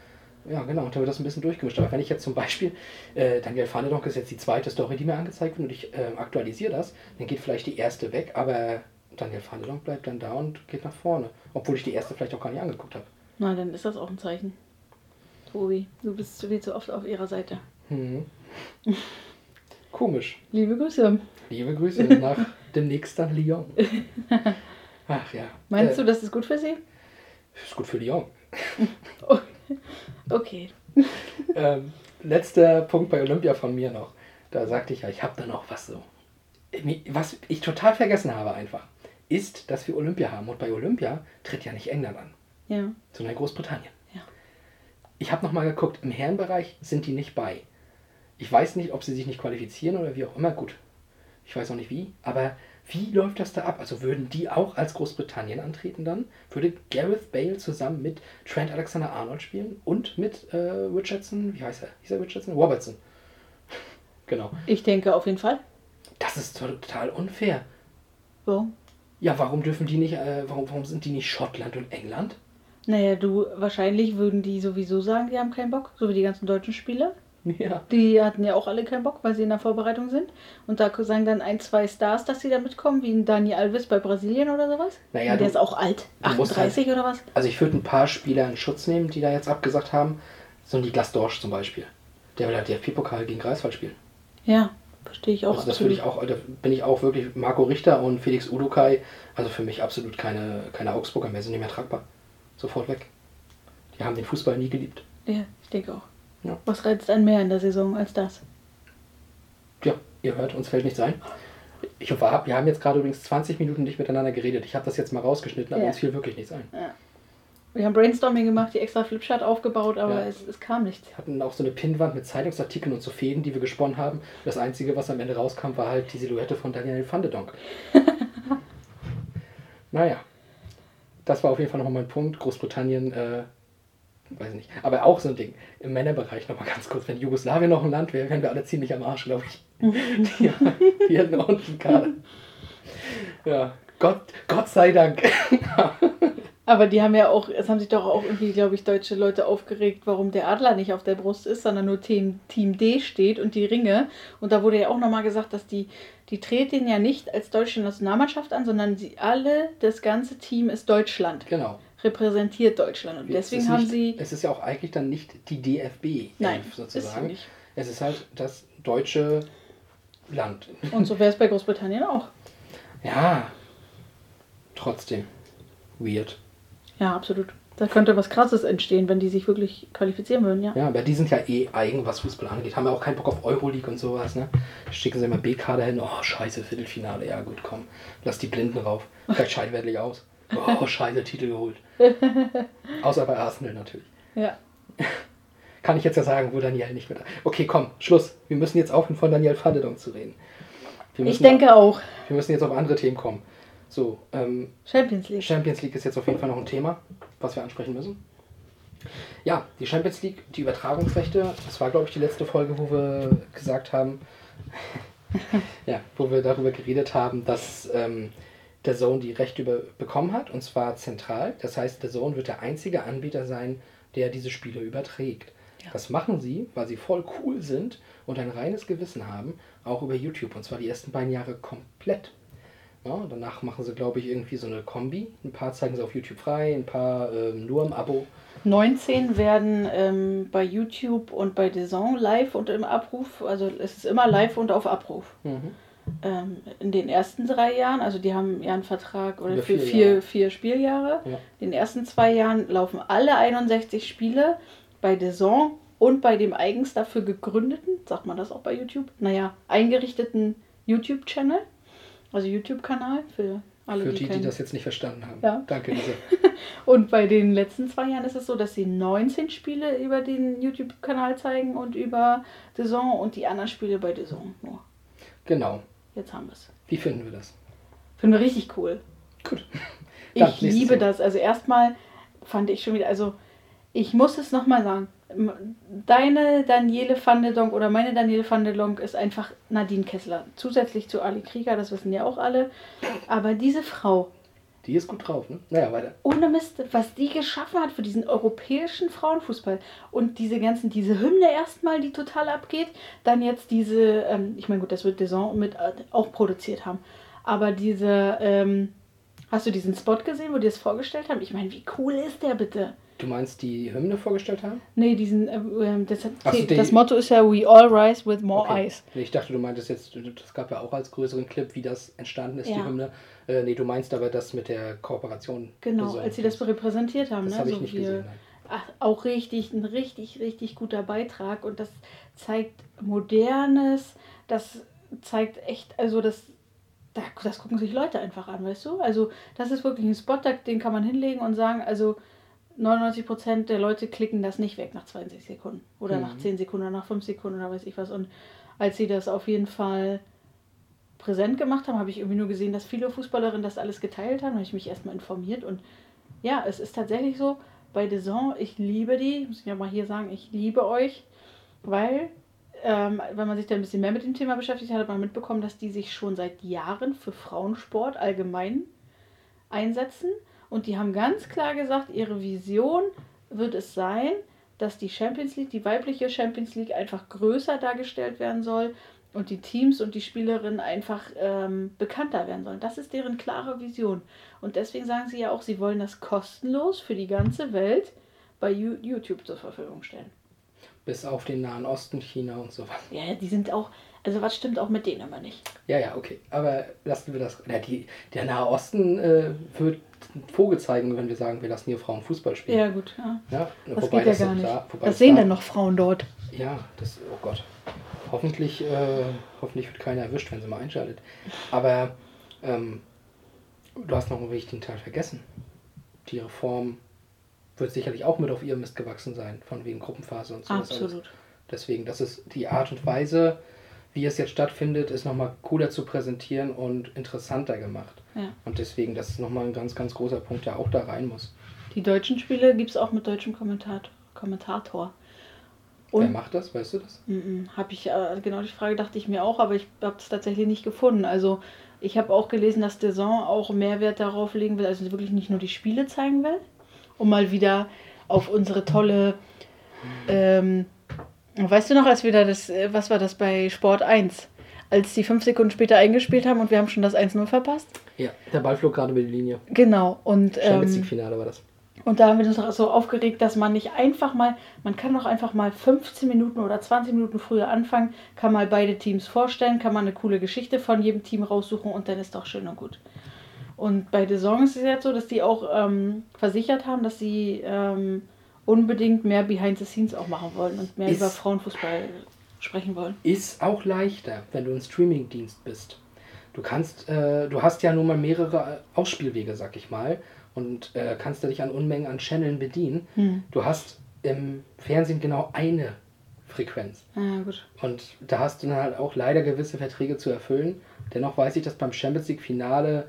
Ja, genau, und dann wird das ein bisschen durchgemischt. Aber wenn ich jetzt zum Beispiel, äh, Daniel Vanedonk ist jetzt die zweite Story, die mir angezeigt wird und ich äh, aktualisiere das, dann geht vielleicht die erste weg, aber Daniel Vanedonk bleibt dann da und geht nach vorne. Obwohl ich die erste vielleicht auch gar nicht angeguckt habe. Na, dann ist das auch ein Zeichen. Tobi, du bist viel zu oft auf ihrer Seite. Mhm. Komisch. Liebe Grüße. Liebe Grüße nach demnächst dann Lyon. Ach ja. Meinst äh, du, das ist gut für sie? Ist gut für Lyon. Okay. ähm, letzter Punkt bei Olympia von mir noch. Da sagte ich ja, ich habe da noch was so. Was ich total vergessen habe einfach, ist, dass wir Olympia haben. Und bei Olympia tritt ja nicht England an, Ja. sondern Großbritannien. Ich habe nochmal geguckt, im Herrenbereich sind die nicht bei. Ich weiß nicht, ob sie sich nicht qualifizieren oder wie auch immer. Gut, ich weiß auch nicht wie. Aber wie läuft das da ab? Also würden die auch als Großbritannien antreten dann? Würde Gareth Bale zusammen mit Trent Alexander-Arnold spielen und mit äh, Richardson, wie heißt er? Hieß er Richardson? Robertson. genau. Ich denke auf jeden Fall. Das ist total unfair. So. Ja, warum dürfen die nicht, äh, warum, warum sind die nicht Schottland und England? Naja, du, wahrscheinlich würden die sowieso sagen, die haben keinen Bock. So wie die ganzen deutschen Spieler. Ja. Die hatten ja auch alle keinen Bock, weil sie in der Vorbereitung sind. Und da sagen dann ein, zwei Stars, dass sie da mitkommen, wie ein Dani Alves bei Brasilien oder sowas. Naja, Und der du- ist auch alt. du musst 38 oder was? Also ich würde ein paar Spieler in Schutz nehmen, die da jetzt abgesagt haben. So ein Niklas Dorsch zum Beispiel. Der will halt DFB-Pokal gegen Greifswald spielen. Ja, verstehe ich auch. Also das würde ich auch, da bin ich auch wirklich Marco Richter und Felix Udukai, also für mich absolut keine, keine Augsburger mehr, sind nicht mehr tragbar. Sofort weg. Die haben den Fußball nie geliebt. Ja, ich denke auch. Ja. Was reizt einen mehr in der Saison als das? Ja, ihr hört, uns fällt nichts ein. Ich war, wir haben jetzt gerade übrigens 20 Minuten nicht miteinander geredet. Ich habe das jetzt mal rausgeschnitten, aber Ja. uns fiel wirklich nichts ein. Wir haben Brainstorming gemacht, die extra Flipchart aufgebaut, aber Ja. es, es kam nichts. Wir hatten auch so eine Pinnwand mit Zeitungsartikeln und so Fäden, die wir gesponnen haben. Das Einzige, was am Ende rauskam, war halt die Silhouette von Daniel van de Donk. naja, das war auf jeden Fall nochmal mein Punkt. Großbritannien, äh, weiß nicht. Aber auch so ein Ding. Im Männerbereich nochmal ganz kurz. Wenn Jugoslawien noch ein Land wäre, wären wir alle ziemlich am Arsch, glaube ich. ja, wir hätten Kader. Ja, Gott, Gott sei Dank. Aber die haben ja auch, es haben sich doch auch irgendwie, glaube ich, deutsche Leute aufgeregt, warum der Adler nicht auf der Brust ist, sondern nur Team, Team D steht und die Ringe. Und da wurde ja auch nochmal gesagt, dass die, die treten ja nicht als deutsche Nationalmannschaft an, sondern sie alle, das ganze Team ist Deutschland, genau. repräsentiert Deutschland. Und Es deswegen ist haben nicht, sie. Es ist ja auch eigentlich dann nicht die DFB, Nein, elf ist sozusagen. nicht. Es ist halt das deutsche Land. Und so wäre es bei Großbritannien auch. Ja, trotzdem. Weird. Ja, absolut. Da könnte was Krasses entstehen, wenn die sich wirklich qualifizieren würden, ja. Ja, aber die sind ja eh eigen, was Fußball angeht. Haben ja auch keinen Bock auf Euroleague und sowas, ne? Schicken sie immer B-Kader hin. Oh, scheiße, Viertelfinale. Ja, gut, komm. Lass die Blinden rauf. Vielleicht scheiden wir endlich aus. Oh, scheiße, Titel geholt. Außer bei Arsenal natürlich. Ja. Kann ich jetzt ja sagen, wo Daniel nicht mehr da Okay, komm, Schluss. Wir müssen jetzt aufhören, von Daniel Vanderdonk zu reden. Ich denke auch. wir müssen jetzt auf andere Themen kommen. So, ähm, Champions League. Champions League ist jetzt auf jeden Fall noch ein Thema, was wir ansprechen müssen. Ja, die Champions League, die Übertragungsrechte, das war, glaube ich, die letzte Folge, wo wir gesagt haben, ja, wo wir darüber geredet haben, dass ähm, der Zone die Rechte über, bekommen hat, und zwar zentral. Das heißt, der Zone wird der einzige Anbieter sein, der diese Spiele überträgt. Das machen sie, weil sie voll cool sind und ein reines Gewissen haben, auch über YouTube. Und zwar die ersten beiden Jahre komplett. Ja, danach machen sie, glaube ich, irgendwie so eine Kombi. Ein paar zeigen sie auf YouTube frei, ein paar ähm, nur im Abo. 19 werden ähm, bei YouTube und bei DAZN live und im Abruf, also es ist immer live und auf Abruf. Mhm. Ähm, in den ersten drei Jahren, also die haben ja einen Vertrag oder für vier vier, vier Spieljahre. Ja. In den ersten zwei Jahren laufen alle 61 Spiele bei DAZN und bei dem eigens dafür gegründeten, sagt man das auch bei YouTube, naja, eingerichteten YouTube-Channel, also YouTube-Kanal für alle, Für die, die, die das jetzt nicht verstanden haben. Ja. Danke, Lise. Und bei den letzten zwei Jahren ist es so, dass sie 19 Spiele über den YouTube-Kanal zeigen und über Saison und die anderen Spiele bei Saison nur. Genau. Jetzt haben wir es. Wie finden wir das? Finden wir richtig cool. Gut. Dann, Ich liebe Thema. das. Also erstmal fand ich schon wieder, also ich muss es nochmal sagen, deine Daniele van der Donk oder meine Daniele van der Donk ist einfach Nadine Kessler. Zusätzlich zu Ali Krieger, das wissen ja auch alle. Aber diese Frau, Die ist gut drauf, ne? Naja, weiter. ohne Mist, was die geschaffen hat für diesen europäischen Frauenfußball und diese ganzen, diese Hymne erstmal, die total abgeht, dann jetzt diese, ähm, ich meine gut, das wird Deson mit äh, auch produziert haben, aber diese, ähm, hast du diesen Spot gesehen, wo die es vorgestellt haben? Ich meine, wie cool ist der bitte? Du meinst, die Hymne vorgestellt haben? Nee, diesen, äh, ähm, das, so, die- das Motto ist ja We all rise with more Okay. eyes. Nee, ich dachte, du meintest jetzt, das gab ja auch als größeren Clip, wie das entstanden ist, die Ja. Hymne. Äh, nee, du meinst aber das mit der Kooperation. Genau, als sie das repräsentiert haben. Das ne? habe ich so nicht wir- gesehen. Nein. Ach, auch richtig, ein richtig, richtig guter Beitrag und das zeigt Modernes, das zeigt echt, also das, da- das gucken sich Leute einfach an, weißt du? Also das ist wirklich ein Spot, den kann man hinlegen und sagen, also 99% der Leute klicken das nicht weg nach 20 Sekunden oder Mhm. nach 10 Sekunden oder nach 5 Sekunden oder weiß ich was. Und als sie das auf jeden Fall präsent gemacht haben, habe ich irgendwie nur gesehen, dass viele Fußballerinnen das alles geteilt haben. Da habe ich mich erstmal informiert und ja, es ist tatsächlich so, bei Zone, ich liebe die, muss ich ja mal hier sagen, ich liebe euch, weil, ähm, wenn man sich da ein bisschen mehr mit dem Thema beschäftigt hat, hat man mitbekommen, dass die sich schon seit Jahren für Frauensport allgemein einsetzen und die haben ganz klar gesagt, ihre Vision wird es sein, dass die Champions League, die weibliche Champions League einfach größer dargestellt werden soll und die Teams und die Spielerinnen einfach ähm, bekannter werden sollen. Das ist deren klare Vision. Und deswegen sagen sie ja auch, sie wollen das kostenlos für die ganze Welt bei YouTube zur Verfügung stellen. Bis auf den Nahen Osten, China und sowas. Ja, die sind auch, also was stimmt auch mit denen immer nicht. Ja, ja, okay. Aber lassen wir das. Ja, die, der Nahe Osten äh, wird Vogel zeigen, wenn wir sagen, wir lassen hier Frauen Fußball spielen. Ja, gut. Ja. Ja, Das geht ja so gar nicht. wobei das sehen da- dann noch Frauen dort. Ja, das, oh Gott. Hoffentlich, äh, hoffentlich wird keiner erwischt, wenn sie mal einschaltet. Aber ähm, du hast noch einen wichtigen Teil vergessen. Die Reform wird sicherlich auch mit auf ihrem Mist gewachsen sein, von wegen Gruppenphase und so. Absolut. Deswegen, das ist die Art und Weise, wie es jetzt stattfindet, ist nochmal cooler zu präsentieren und interessanter gemacht. Ja. Und deswegen, das ist nochmal ein ganz, ganz großer Punkt, der auch da rein muss. Die deutschen Spiele gibt es auch mit deutschem Kommentator. Kommentator. Wer Und macht das, weißt du das? habe ich, äh, genau die Frage dachte ich mir auch, aber ich habe es tatsächlich nicht gefunden. Also ich habe auch gelesen, dass Saison auch Mehrwert darauf legen will, also wirklich nicht nur die Spiele zeigen will, um mal wieder auf unsere tolle, ähm, weißt du noch, als wir da das, äh, was war das bei Sport 1? Als die fünf Sekunden später eingespielt haben und wir haben schon das 1-0 verpasst? Ja, der Ball flog gerade über die Linie. Genau. Und, Champions ähm, League-Finale war das. und da haben wir uns auch so aufgeregt, dass man nicht einfach mal, man kann doch einfach mal 15 Minuten oder 20 Minuten früher anfangen, kann mal beide Teams vorstellen, kann man eine coole Geschichte von jedem Team raussuchen und dann ist doch schön und gut. Und bei The Song ist es jetzt so, dass die auch ähm, versichert haben, dass sie ähm, unbedingt mehr Behind the Scenes auch machen wollen und mehr Ist- über Frauenfußball sprechen wollen. Ist auch leichter, wenn du ein Streamingdienst bist. Du kannst, äh, du hast ja nun mal mehrere Ausspielwege, sag ich mal, und äh, kannst du dich an Unmengen an Channeln bedienen. Hm. Du hast im Fernsehen genau eine Frequenz. Ja, gut. Und da hast du dann halt auch leider gewisse Verträge zu erfüllen. Dennoch weiß ich, dass beim Champions League Finale,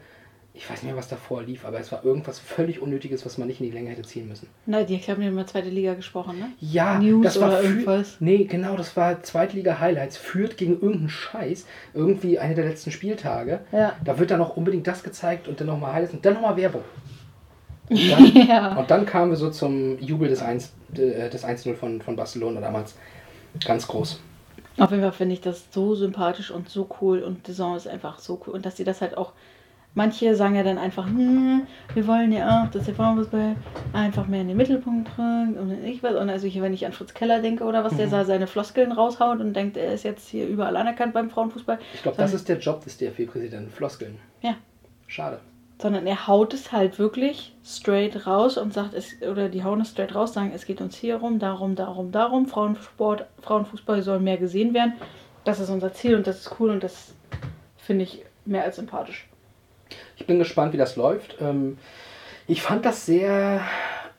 ich weiß nicht mehr, was davor lief, aber es war irgendwas völlig Unnötiges, was man nicht in die Länge hätte ziehen müssen. Na, die haben ja immer zweite Liga gesprochen, ne? Ja, News das war oder irgendwas. Nee, genau, das war Zweitliga-Highlights. Führt gegen irgendeinen Scheiß. Irgendwie eine der letzten Spieltage. Ja. Da wird dann auch unbedingt das gezeigt und dann nochmal Highlights und dann nochmal Werbung. Und dann, Ja. und dann kamen wir so zum Jubel des 1 äh, des 1-0 von, von Barcelona damals. Ganz groß. Auf jeden Fall finde ich das so sympathisch und so cool und die Saison ist einfach so cool. Und dass sie das halt auch, manche sagen ja dann einfach, hm, wir wollen ja auch, dass der Frauenfußball einfach mehr in den Mittelpunkt rückt und ich was. Und also ich, wenn ich an Fritz Keller denke oder was, der da seine Floskeln raushaut und denkt, er ist jetzt hier überall anerkannt beim Frauenfußball. Ich glaube, das ist der Job des DFB-Präsidenten. Floskeln. Ja. Schade. Sondern er haut es halt wirklich straight raus und sagt, es, oder die hauen es straight raus, sagen, es geht uns hier rum, darum, darum, darum. Frauensport, Frauenfußball soll mehr gesehen werden. Das ist unser Ziel und das ist cool und das finde ich mehr als sympathisch. Ich bin gespannt, wie das läuft. Ähm, ich fand das sehr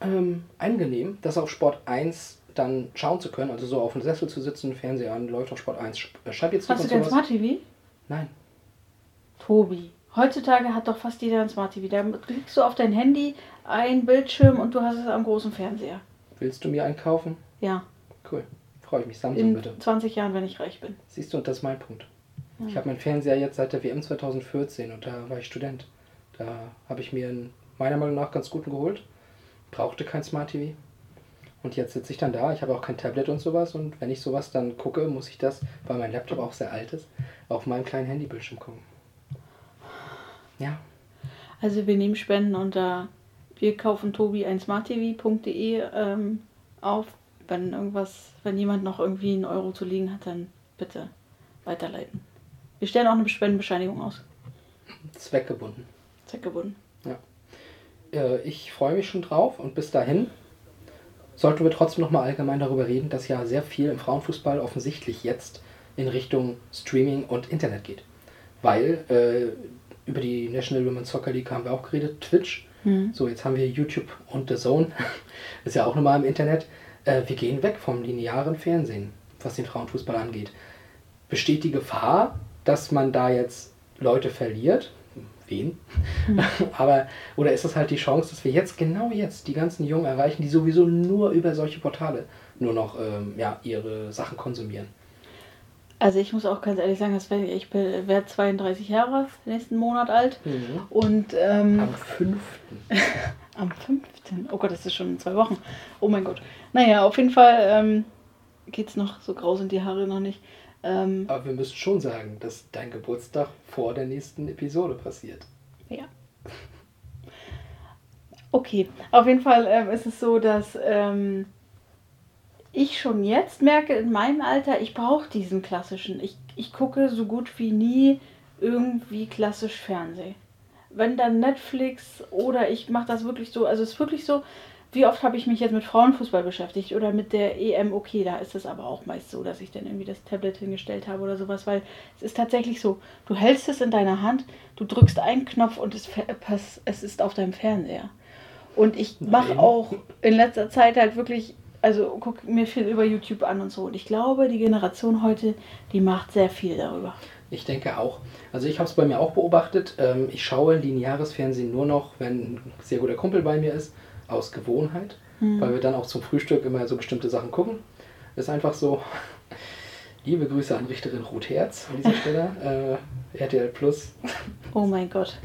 ähm, angenehm, das auf Sport 1 dann schauen zu können. Also so auf dem Sessel zu sitzen, Fernseher an, läuft auf Sport 1 Sch- äh, Champions League Hast du denn. Smart TV? Nein. Tobi. Heutzutage hat doch fast jeder ein Smart TV. Da klickst du auf dein Handy, ein Bildschirm und du hast es am großen Fernseher. Willst du mir einkaufen? Ja, Cool. Freue ich mich. Samsung in bitte. 20 Jahren, wenn ich reich bin. Siehst du, und das ist mein Punkt. Ich habe meinen Fernseher jetzt seit der WM 2014 und da war ich Student. Da habe ich mir einen meiner Meinung nach ganz guten geholt. Brauchte kein Smart TV. Und jetzt sitze ich dann da. Ich habe auch kein Tablet und sowas. Und wenn ich sowas dann gucke, muss ich das, weil mein Laptop auch sehr alt ist, auf meinem kleinen Handybildschirm gucken. Ja, Also wir nehmen Spenden unter wir kaufen Tobi ein smarttv.de ähm, auf. Wenn irgendwas, wenn jemand noch irgendwie einen Euro zu liegen hat, dann bitte weiterleiten. Wir stellen auch eine Spendenbescheinigung aus. zweckgebunden. Zweckgebunden. Äh, ich freue mich schon drauf und bis dahin sollten wir trotzdem nochmal allgemein darüber reden, dass ja sehr viel im Frauenfußball offensichtlich jetzt in Richtung Streaming und Internet geht. Weil äh, über die National Women's Soccer League haben wir auch geredet, Twitch. So, jetzt haben wir YouTube und The Zone. Ist ja auch nochmal im Internet. Äh, wir gehen weg vom linearen Fernsehen, was den Frauenfußball angeht. Besteht die Gefahr, dass man da jetzt Leute verliert? Wen? Aber, oder ist es halt die Chance, dass wir jetzt, genau jetzt, die ganzen Jungen erreichen, die sowieso nur über solche Portale nur noch ähm, ja, ihre Sachen konsumieren? Also ich muss auch ganz ehrlich sagen, dass ich bin- werde 32 Jahre nächsten Monat alt und ähm, Am 5. Am 15. Oh Gott, das ist schon in zwei Wochen. Oh mein Gott. Naja, auf jeden Fall ähm, geht's noch, so grau sind die Haare noch nicht. Ähm, Aber wir müssen schon sagen, dass dein Geburtstag vor der nächsten Episode passiert. ja. Okay, auf jeden Fall ähm, ist es so, dass ähm, ich schon jetzt merke, in meinem Alter, ich brauche diesen klassischen. Ich, ich gucke so gut wie nie irgendwie klassisch Fernsehen. Wenn dann Netflix oder ich mache das wirklich so, also es ist wirklich so, wie oft habe ich mich jetzt mit Frauenfußball beschäftigt oder mit der EM, okay, da ist es aber auch meist so, dass ich dann irgendwie das Tablet hingestellt habe oder sowas, weil es ist tatsächlich so, du hältst es in deiner Hand, du drückst einen Knopf und es, es ist auf deinem Fernseher. Und ich mache auch in letzter Zeit halt wirklich, also guck mir viel über YouTube an und so. Und ich glaube, die Generation heute, die macht sehr viel darüber. Ich denke auch. Also ich habe es bei mir auch beobachtet. Ähm, ich schaue lineares Fernsehen nur noch, wenn ein sehr guter Kumpel bei mir ist, aus Gewohnheit, weil wir dann auch zum Frühstück immer so bestimmte Sachen gucken. Ist einfach so. Liebe Grüße an Richterin Rotherz an dieser Stelle. Äh, RTL Plus. Oh mein Gott.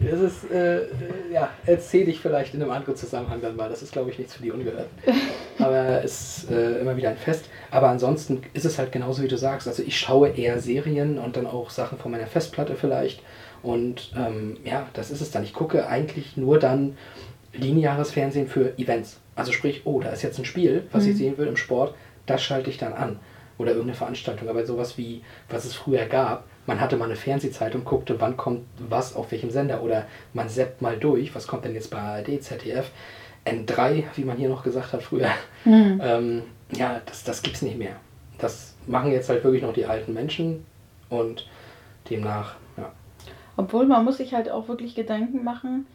Das ist, äh, äh, ja, erzähle ich vielleicht in einem anderen Zusammenhang dann mal. Das ist, glaube ich, nichts für die Ungehörten. Aber es ist äh, immer wieder ein Fest. Aber ansonsten ist es halt genauso, wie du sagst. Also ich schaue eher Serien und dann auch Sachen von meiner Festplatte vielleicht. Und ähm, ja, das ist es dann. Ich gucke eigentlich nur dann lineares Fernsehen für Events. Also sprich, oh, da ist jetzt ein Spiel, was ich sehen will im Sport, das schalte ich dann an. Oder irgendeine Veranstaltung. Aber sowas wie, was es früher gab, man hatte mal eine Fernsehzeitung, guckte, wann kommt was auf welchem Sender. Oder man seppt mal durch, was kommt denn jetzt bei ARD, ZDF, N3, wie man hier noch gesagt hat früher. Ähm, ja, das, das gibt's nicht mehr. Das machen jetzt halt wirklich noch die alten Menschen und demnach, ja. Obwohl man muss sich halt auch wirklich Gedanken machen,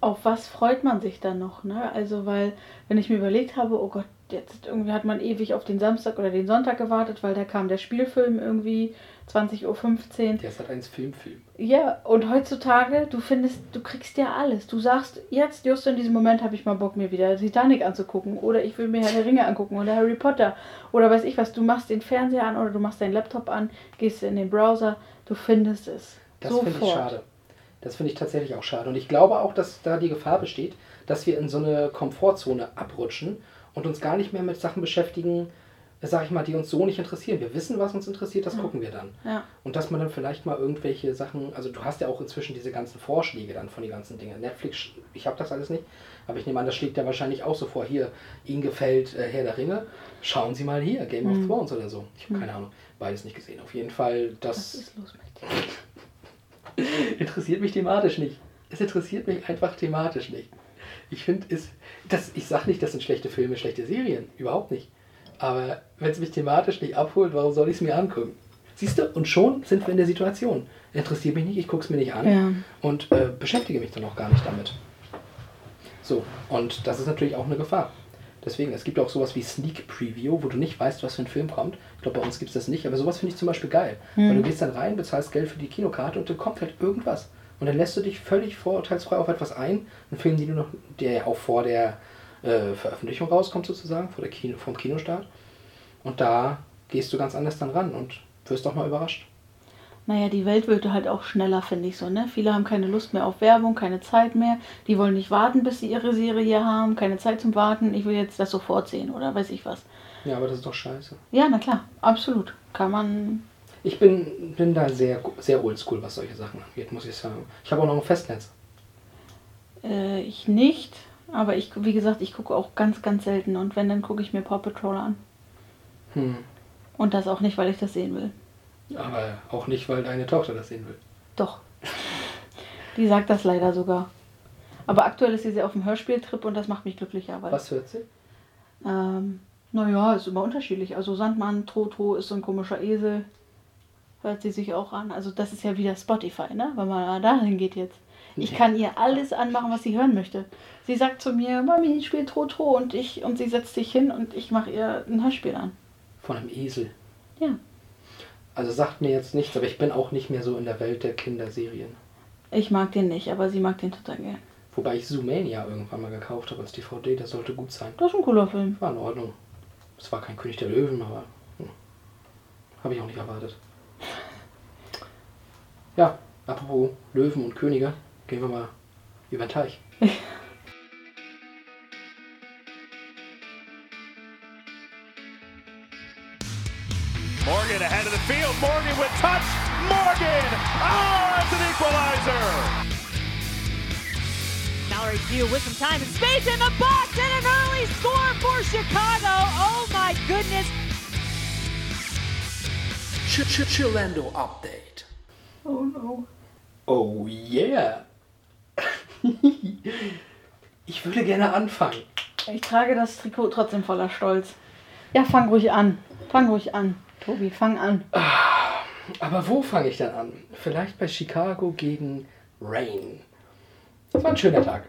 auf was freut man sich dann noch, ne? Also weil, wenn ich mir überlegt habe, oh Gott, jetzt irgendwie hat man ewig auf den Samstag oder den Sonntag gewartet, weil da kam der Spielfilm irgendwie 20.15 Uhr. Der ist halt eins Filmfilm. Ja, und heutzutage, du findest, du kriegst ja alles. Du sagst, jetzt, just in diesem Moment habe ich mal Bock, mir wieder Titanic anzugucken. Oder ich will mir Herr der Ringe angucken oder Harry Potter. Oder weiß ich was, du machst den Fernseher an oder du machst deinen Laptop an, gehst in den Browser, du findest es. Das finde ich schade. Das finde ich tatsächlich auch schade. Und ich glaube auch, dass da die Gefahr besteht, dass wir in so eine Komfortzone abrutschen und uns gar nicht mehr mit Sachen beschäftigen, sag ich mal, die uns so nicht interessieren. Wir wissen, was uns interessiert, das gucken wir dann. Ja. Und dass man dann vielleicht mal irgendwelche Sachen, also du hast ja auch inzwischen diese ganzen Vorschläge dann von den ganzen Dingen. Netflix, ich habe das alles nicht, aber ich nehme an, das schlägt ja wahrscheinlich auch so vor. Hier, Ihnen gefällt äh, Herr der Ringe, schauen Sie mal hier, Game of Thrones oder so. Ich habe keine Ahnung, beides nicht gesehen. Auf jeden Fall, Was das ist los mit dir? interessiert mich thematisch nicht. Es interessiert mich einfach thematisch nicht. Ich finde es, das, ich sage nicht, das sind schlechte Filme, schlechte Serien, überhaupt nicht. Aber wenn es mich thematisch nicht abholt, warum soll ich es mir angucken? Siehst du, und schon sind wir in der Situation. Interessiert mich nicht, ich gucke es mir nicht an Ja. und äh, beschäftige mich dann auch gar nicht damit. So, und das ist natürlich auch eine Gefahr. Deswegen, es gibt auch sowas wie Sneak Preview, wo du nicht weißt, was für ein Film kommt. Ich glaube, bei uns gibt es das nicht, aber sowas finde ich zum Beispiel geil. Weil du gehst dann rein, bezahlst Geld für die Kinokarte und dann kommt halt irgendwas. Und dann lässt du dich völlig vorurteilsfrei auf etwas ein. Ein Film, den du noch, der ja auch vor der äh, Veröffentlichung rauskommt sozusagen, vor der Kino, vom Kinostart. Und da gehst du ganz anders dann ran und wirst auch mal überrascht. Naja, die Welt wird halt auch schneller, finde ich so, ne? Viele haben keine Lust mehr auf Werbung, keine Zeit mehr. Die wollen nicht warten, bis sie ihre Serie hier haben, keine Zeit zum Warten. Ich will jetzt das sofort sehen oder weiß ich was. Ja, aber das ist doch scheiße. Ja, na klar, absolut. Kann man. Ich bin, bin da sehr, sehr oldschool, was solche Sachen angeht, muss ich sagen. Ich habe auch noch ein Festnetz. Äh, ich nicht, aber ich, wie gesagt, ich gucke auch ganz, ganz selten. Und wenn, dann gucke ich mir Paw Patrol an. Hm. Und das auch nicht, weil ich das sehen will. Aber auch nicht, weil deine Tochter das sehen will. Doch. Die sagt das leider sogar. Aber aktuell ist sie sehr auf dem Hörspieltrip und das macht mich glücklicher. Weil, Was hört sie? Ähm, naja, ist immer unterschiedlich. Also Sandmann, Toto ist so ein komischer Esel. Hört sie sich auch an. Also das ist ja wieder Spotify, ne? Wenn man dahin geht jetzt. Ich kann ihr alles anmachen, was sie hören möchte. Sie sagt zu mir, Mami, spiel Toto und ich und sie setzt sich hin und ich mache ihr ein Hörspiel an. Von einem Esel. Ja. Also sagt mir jetzt nichts, aber ich bin auch nicht mehr so in der Welt der Kinderserien. Ich mag den nicht, aber sie mag den total gern. Wobei ich Zoomania irgendwann mal gekauft habe als DVD, das sollte gut sein. Das ist ein cooler Film. War in Ordnung. Es war kein König der Löwen, aber hm, habe ich auch nicht erwartet. Ja, apropos Löwen und Könige, gehen wir mal über den Teich. Morgan with touch. Morgan! Oh, it's an equalizer! Mallory Pugh with some time and space in the box and an early score for Chicago. Oh my goodness. Ch -ch Chillendo Update. Oh no. Oh yeah. ich würde gerne anfangen. Ich trage das Trikot trotzdem voller Stolz. Ja, fang ruhig an. Fang ruhig an. Tobi, fang an. Aber wo fange ich dann an? Vielleicht bei Chicago gegen Rain. Das war ein schöner Tag.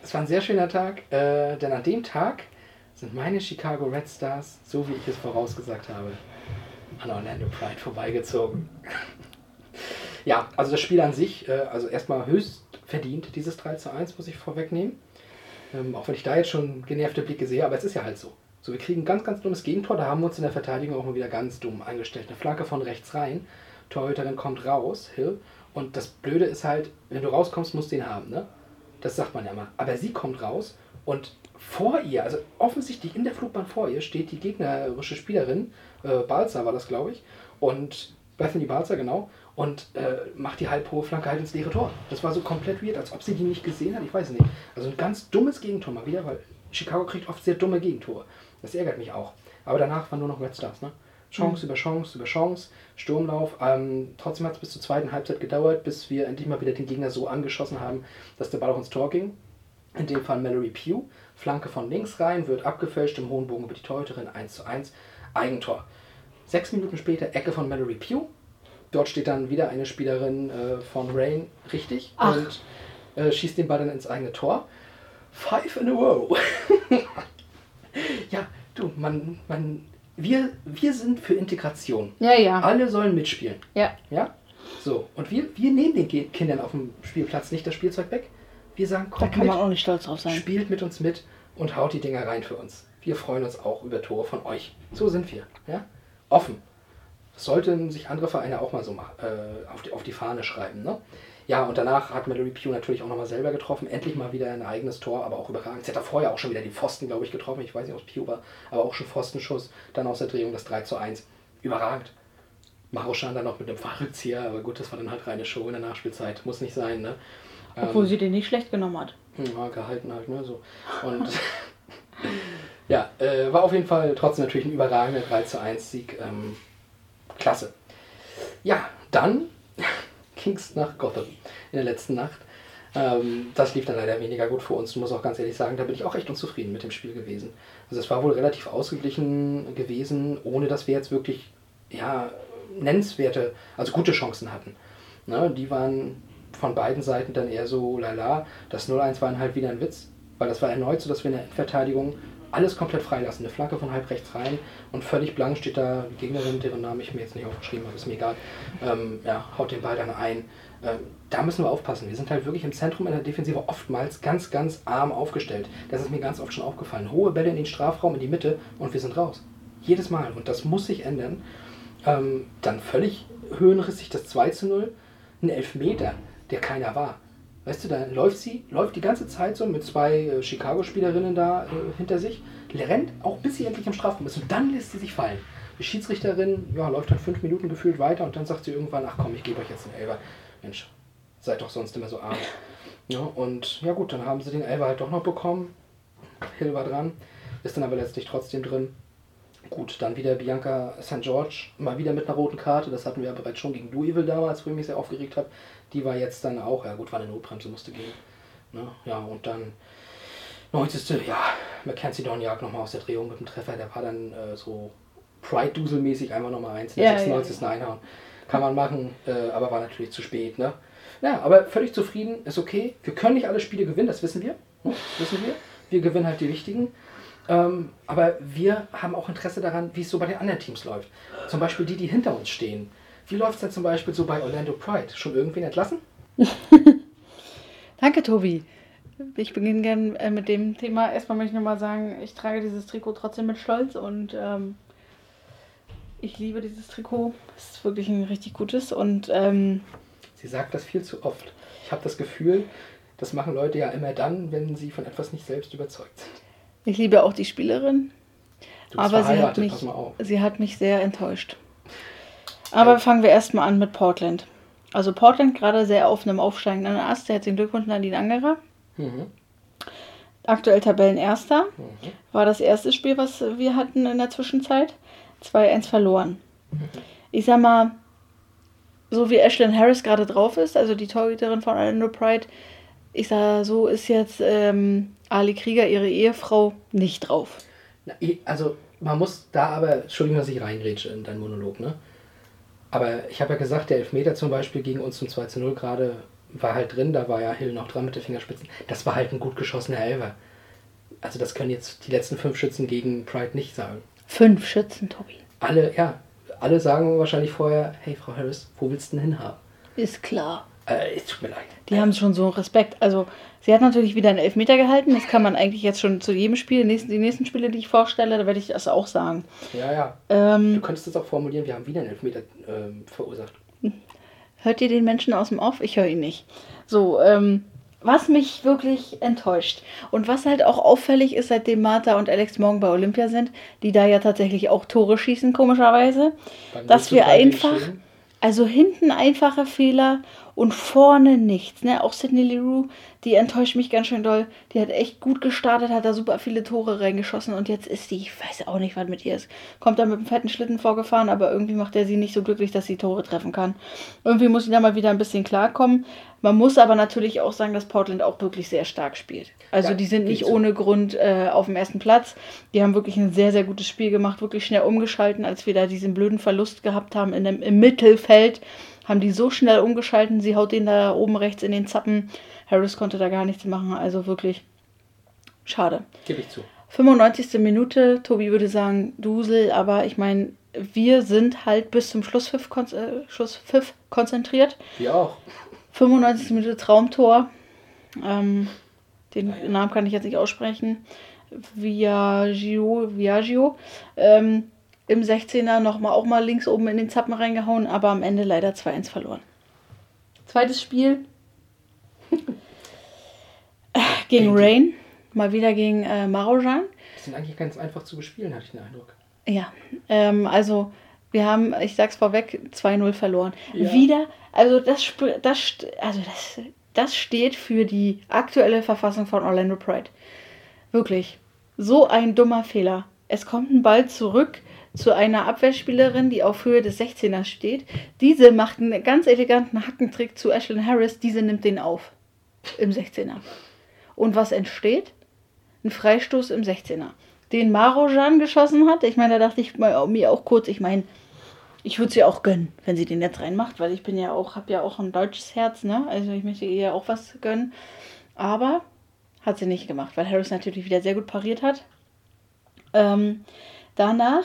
Es war ein sehr schöner Tag, äh, denn an dem Tag sind meine Chicago Red Stars, so wie ich es vorausgesagt habe, an Orlando Pride vorbeigezogen. ja, also das Spiel an sich, äh, also erstmal höchst verdient, dieses 3 zu 1, muss ich vorwegnehmen. Ähm, auch wenn ich da jetzt schon genervte Blicke sehe, aber es ist ja halt so. So, wir kriegen ein ganz, ganz dummes Gegentor, da haben wir uns in der Verteidigung auch mal wieder ganz dumm eingestellt. Eine Flanke von rechts rein, Torhüterin kommt raus, Hill, und das Blöde ist halt, wenn du rauskommst, musst du ihn haben, ne? Das sagt man ja mal. Aber sie kommt raus und vor ihr, also offensichtlich in der Flugbahn vor ihr, steht die gegnerische Spielerin, äh, Balzer war das, glaube ich, und Bethany Balzer, genau, und äh, macht die halbhohe Flanke halt ins leere Tor. Das war so komplett weird, als ob sie die nicht gesehen hat, ich weiß nicht. Also ein ganz dummes Gegentor mal wieder, weil Chicago kriegt oft sehr dumme Gegentore. Das ärgert mich auch. Aber danach waren nur noch Red Stars, ne? Chance über Chance über Chance, Sturmlauf. Ähm, trotzdem hat es bis zur zweiten Halbzeit gedauert, bis wir endlich mal wieder den Gegner so angeschossen haben, dass der Ball auch ins Tor ging. In dem Fall Mallory Pugh. Flanke von links rein, wird abgefälscht im hohen Bogen über die Torhüterin 1 zu 1. Eigentor. Sechs Minuten später Ecke von Mallory Pugh. Dort steht dann wieder eine Spielerin äh, von Rain richtig Ach. und äh, schießt den Ball dann ins eigene Tor. Five in a row. ja, du, man, man, wir, wir sind für Integration. Ja, ja. Alle sollen mitspielen. Ja. Ja? So, und wir, wir nehmen den Kindern auf dem Spielplatz nicht das Spielzeug weg. Wir sagen, Da kommt kann mit, man auch nicht stolz drauf sein. spielt mit uns mit und haut die Dinger rein für uns. Wir freuen uns auch über Tore von euch. So sind wir. Ja? Offen. Das sollten sich andere Vereine auch mal so äh, auf, die, auf die Fahne schreiben. Ne? Ja, und danach hat Mallory Pugh natürlich auch nochmal selber getroffen. Endlich mal wieder ein eigenes Tor, aber auch überragend. Sie hat da vorher auch schon wieder die Pfosten, glaube ich, getroffen. Ich weiß nicht, ob es Pugh war, aber auch schon Pfostenschuss. Dann aus der Drehung das 3 zu 1. Überragend. Maroschan dann noch mit einem Fallrückzieher, aber gut, das war dann halt reine Show in der Nachspielzeit. Muss nicht sein, ne? Obwohl sie den nicht schlecht genommen hat. Ja, gehalten halt, ne? So. Und ja, äh, war auf jeden Fall trotzdem natürlich ein überragender 3 zu 1 Sieg. Ähm, klasse. Ja, dann ging es nach Gotham in der letzten Nacht. Ähm, das lief dann leider weniger gut für uns, muss auch ganz ehrlich sagen, da bin ich auch echt unzufrieden mit dem Spiel gewesen. Also es war wohl relativ ausgeglichen gewesen, ohne dass wir jetzt wirklich ja, nennenswerte, also gute Chancen hatten. Ne, die waren von beiden Seiten dann eher so lala. Das 0-1 war halt wieder ein Witz, weil das war erneut so, dass wir in der Endverteidigung alles komplett freilassen. Eine Flanke von halb rechts rein und völlig blank steht da die Gegnerin, deren Namen ich mir jetzt nicht aufgeschrieben habe, ist mir egal. Ähm, ja, haut den Ball dann ein. Ähm, da müssen wir aufpassen. Wir sind halt wirklich im Zentrum in der Defensive oftmals ganz, ganz arm aufgestellt. Das ist mir ganz oft schon aufgefallen. Hohe Bälle in den Strafraum, in die Mitte und wir sind raus. Jedes Mal. Und das muss sich ändern. Ähm, dann völlig höhenrissig das 2 zu 0. Ein Elfmeter, der keiner war. Weißt du, da läuft sie, läuft die ganze Zeit so mit zwei äh, Chicago-Spielerinnen da äh, hinter sich, rennt auch bis sie endlich im Strafraum ist und dann lässt sie sich fallen. Die Schiedsrichterin ja, läuft dann fünf Minuten gefühlt weiter und dann sagt sie irgendwann, ach komm, ich gebe euch jetzt einen Elber. Mensch, seid doch sonst immer so arm. Ja, und ja gut, dann haben sie den Elber halt doch noch bekommen. Hill war dran, ist dann aber letztlich trotzdem drin. Gut, dann wieder Bianca St. George, mal wieder mit einer roten Karte. Das hatten wir ja bereits schon gegen Louisville damals, wo ich mich sehr aufgeregt habe. Die war jetzt dann auch, ja gut, war eine Notbremse, musste gehen. Ne? Ja, und dann 90. Ja, Mackenzie Don jagt nochmal aus der Drehung mit dem Treffer. Der war dann äh, so Pride-Dusel-mäßig einfach nochmal eins, in der Ja, 96. einhauen. Kann man machen, äh, aber war natürlich zu spät. Ne? Ja, aber völlig zufrieden, ist okay. Wir können nicht alle Spiele gewinnen, das wissen wir. Das wissen wir. Wir gewinnen halt die wichtigen. Ähm, aber wir haben auch Interesse daran, wie es so bei den anderen Teams läuft. Zum Beispiel die, die hinter uns stehen. Wie läuft es denn zum Beispiel so bei Orlando Pride? Schon irgendwen entlassen? Danke, Tobi. Ich beginne gerne äh, mit dem Thema. Erstmal möchte ich nochmal sagen, ich trage dieses Trikot trotzdem mit Stolz und ähm, ich liebe dieses Trikot. Es ist wirklich ein richtig gutes und ähm, Sie sagt das viel zu oft. Ich habe das Gefühl, das machen Leute ja immer dann, wenn sie von etwas nicht selbst überzeugt sind. Ich liebe auch die Spielerin. Aber sie hat, mich, sie hat mich sehr enttäuscht. Aber fangen wir erstmal an mit Portland. Also Portland gerade sehr auf einem aufsteigenden Ast. Herzlichen Glückwunsch Nadine Angerer. Mhm. Aktuell Tabellenerster. Mhm. War das erste Spiel, was wir hatten in der Zwischenzeit. 2-1 verloren. Ich sag mal, so wie Ashlyn Harris gerade drauf ist, also die Torhüterin von Orlando Pride, ich sag, so ist jetzt ähm, Ali Krieger, ihre Ehefrau, nicht drauf. Na, also man muss da aber, Entschuldigung, dass ich reingrätsche in deinen Monolog, ne? Aber ich habe ja gesagt, der Elfmeter zum Beispiel gegen uns zum 2 zu 0 gerade war halt drin, da war ja Hill noch dran mit den Fingerspitzen. Das war halt ein gut geschossener Elfer. Also das können jetzt die letzten fünf Schützen gegen Pride nicht sagen. Fünf Schützen, Tobi. Alle, ja, alle sagen wahrscheinlich vorher, hey Frau Harris, wo willst du denn hinhaben? Ist klar. Äh, es tut mir leid. Die haben schon so Respekt. Also, sie hat natürlich wieder einen Elfmeter gehalten. Das kann man eigentlich jetzt schon zu jedem Spiel, die nächsten, die nächsten Spiele, die ich vorstelle, da werde ich das auch sagen. Ja, ja. Du Ähm, könntest es auch formulieren, wir haben wieder einen Elfmeter ähm, verursacht. hört ihr den Menschen aus dem Off? Ich höre ihn nicht. So, ähm, was mich wirklich enttäuscht und was halt auch auffällig ist, seitdem Martha und Alex morgen bei Olympia sind, die da ja tatsächlich auch Tore schießen, komischerweise, dass 0 zu wir 3 gegen einfach, also hinten einfache Fehler und vorne nichts. Ne? Auch Sidney Leroux, die enttäuscht mich ganz schön doll. Die hat echt gut gestartet, hat da super viele Tore reingeschossen und jetzt ist die, ich weiß auch nicht, was mit ihr ist. Kommt da mit einem fetten Schlitten vorgefahren, aber irgendwie macht er sie nicht so glücklich, dass sie Tore treffen kann. Irgendwie muss sie da mal wieder ein bisschen klarkommen. Man muss aber natürlich auch sagen, dass Portland auch wirklich sehr stark spielt. Also Ja, die sind nicht so. ohne Grund äh, auf dem ersten Platz. Die haben wirklich ein sehr, sehr gutes Spiel gemacht, wirklich schnell umgeschalten, als wir da diesen blöden Verlust gehabt haben in dem, im Mittelfeld. Haben die so schnell umgeschalten, sie haut den da oben rechts in den Zappen. Harris konnte da gar nichts machen, also wirklich schade. Gebe ich zu. 95. Minute, Tobi würde sagen Dusel, aber ich meine, wir sind halt bis zum Schlusspfiff, kon äh, Schlusspfiff konzentriert. Wir auch. 95. Minute Traumtor. Ähm, den Namen kann ich jetzt nicht aussprechen. Viaggio, Viaggio. Ähm, Im 16er nochmal auch mal links oben in den Zappen reingehauen, aber am Ende leider 2-1 verloren. Zweites Spiel gegen Rain. Mal wieder gegen äh, Marojan. Die sind eigentlich ganz einfach zu bespielen, hatte ich den Eindruck. Ja, ähm, also wir haben, ich sag's vorweg, 2-0 verloren. Ja. Wieder, also das, das, also das, das steht für die aktuelle Verfassung von Orlando Pride. Wirklich. So ein dummer Fehler. Es kommt ein Ball zurück zu einer Abwehrspielerin, die auf Höhe des 16ers steht. Diese macht einen ganz eleganten Hackentrick zu Ashlyn Harris. Diese nimmt den auf. Im 16er. Und was entsteht? Ein Freistoß im 16er. Den Marojan geschossen hat. Ich meine, da dachte ich mir auch kurz, ich meine, ich würde sie auch gönnen, wenn sie den jetzt reinmacht, weil ich bin ja auch, habe ja auch ein deutsches Herz, ne? Also ich möchte ihr ja auch was gönnen. Aber hat sie nicht gemacht, weil Harris natürlich wieder sehr gut pariert hat. Ähm, danach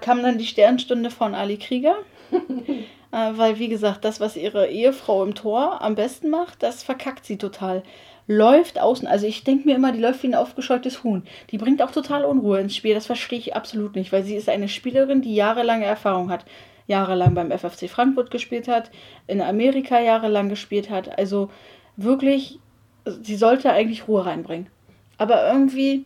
kam dann die Sternstunde von Ali Krieger. äh, weil, wie gesagt, das, was ihre Ehefrau im Tor am besten macht, das verkackt sie total. Läuft außen, also ich denke mir immer, die läuft wie ein aufgescheuchtes Huhn. Die bringt auch total Unruhe ins Spiel, das verstehe ich absolut nicht, weil sie ist eine Spielerin, die jahrelange Erfahrung hat. Jahrelang beim FFC Frankfurt gespielt hat, in Amerika jahrelang gespielt hat. Also wirklich, sie sollte eigentlich Ruhe reinbringen. Aber irgendwie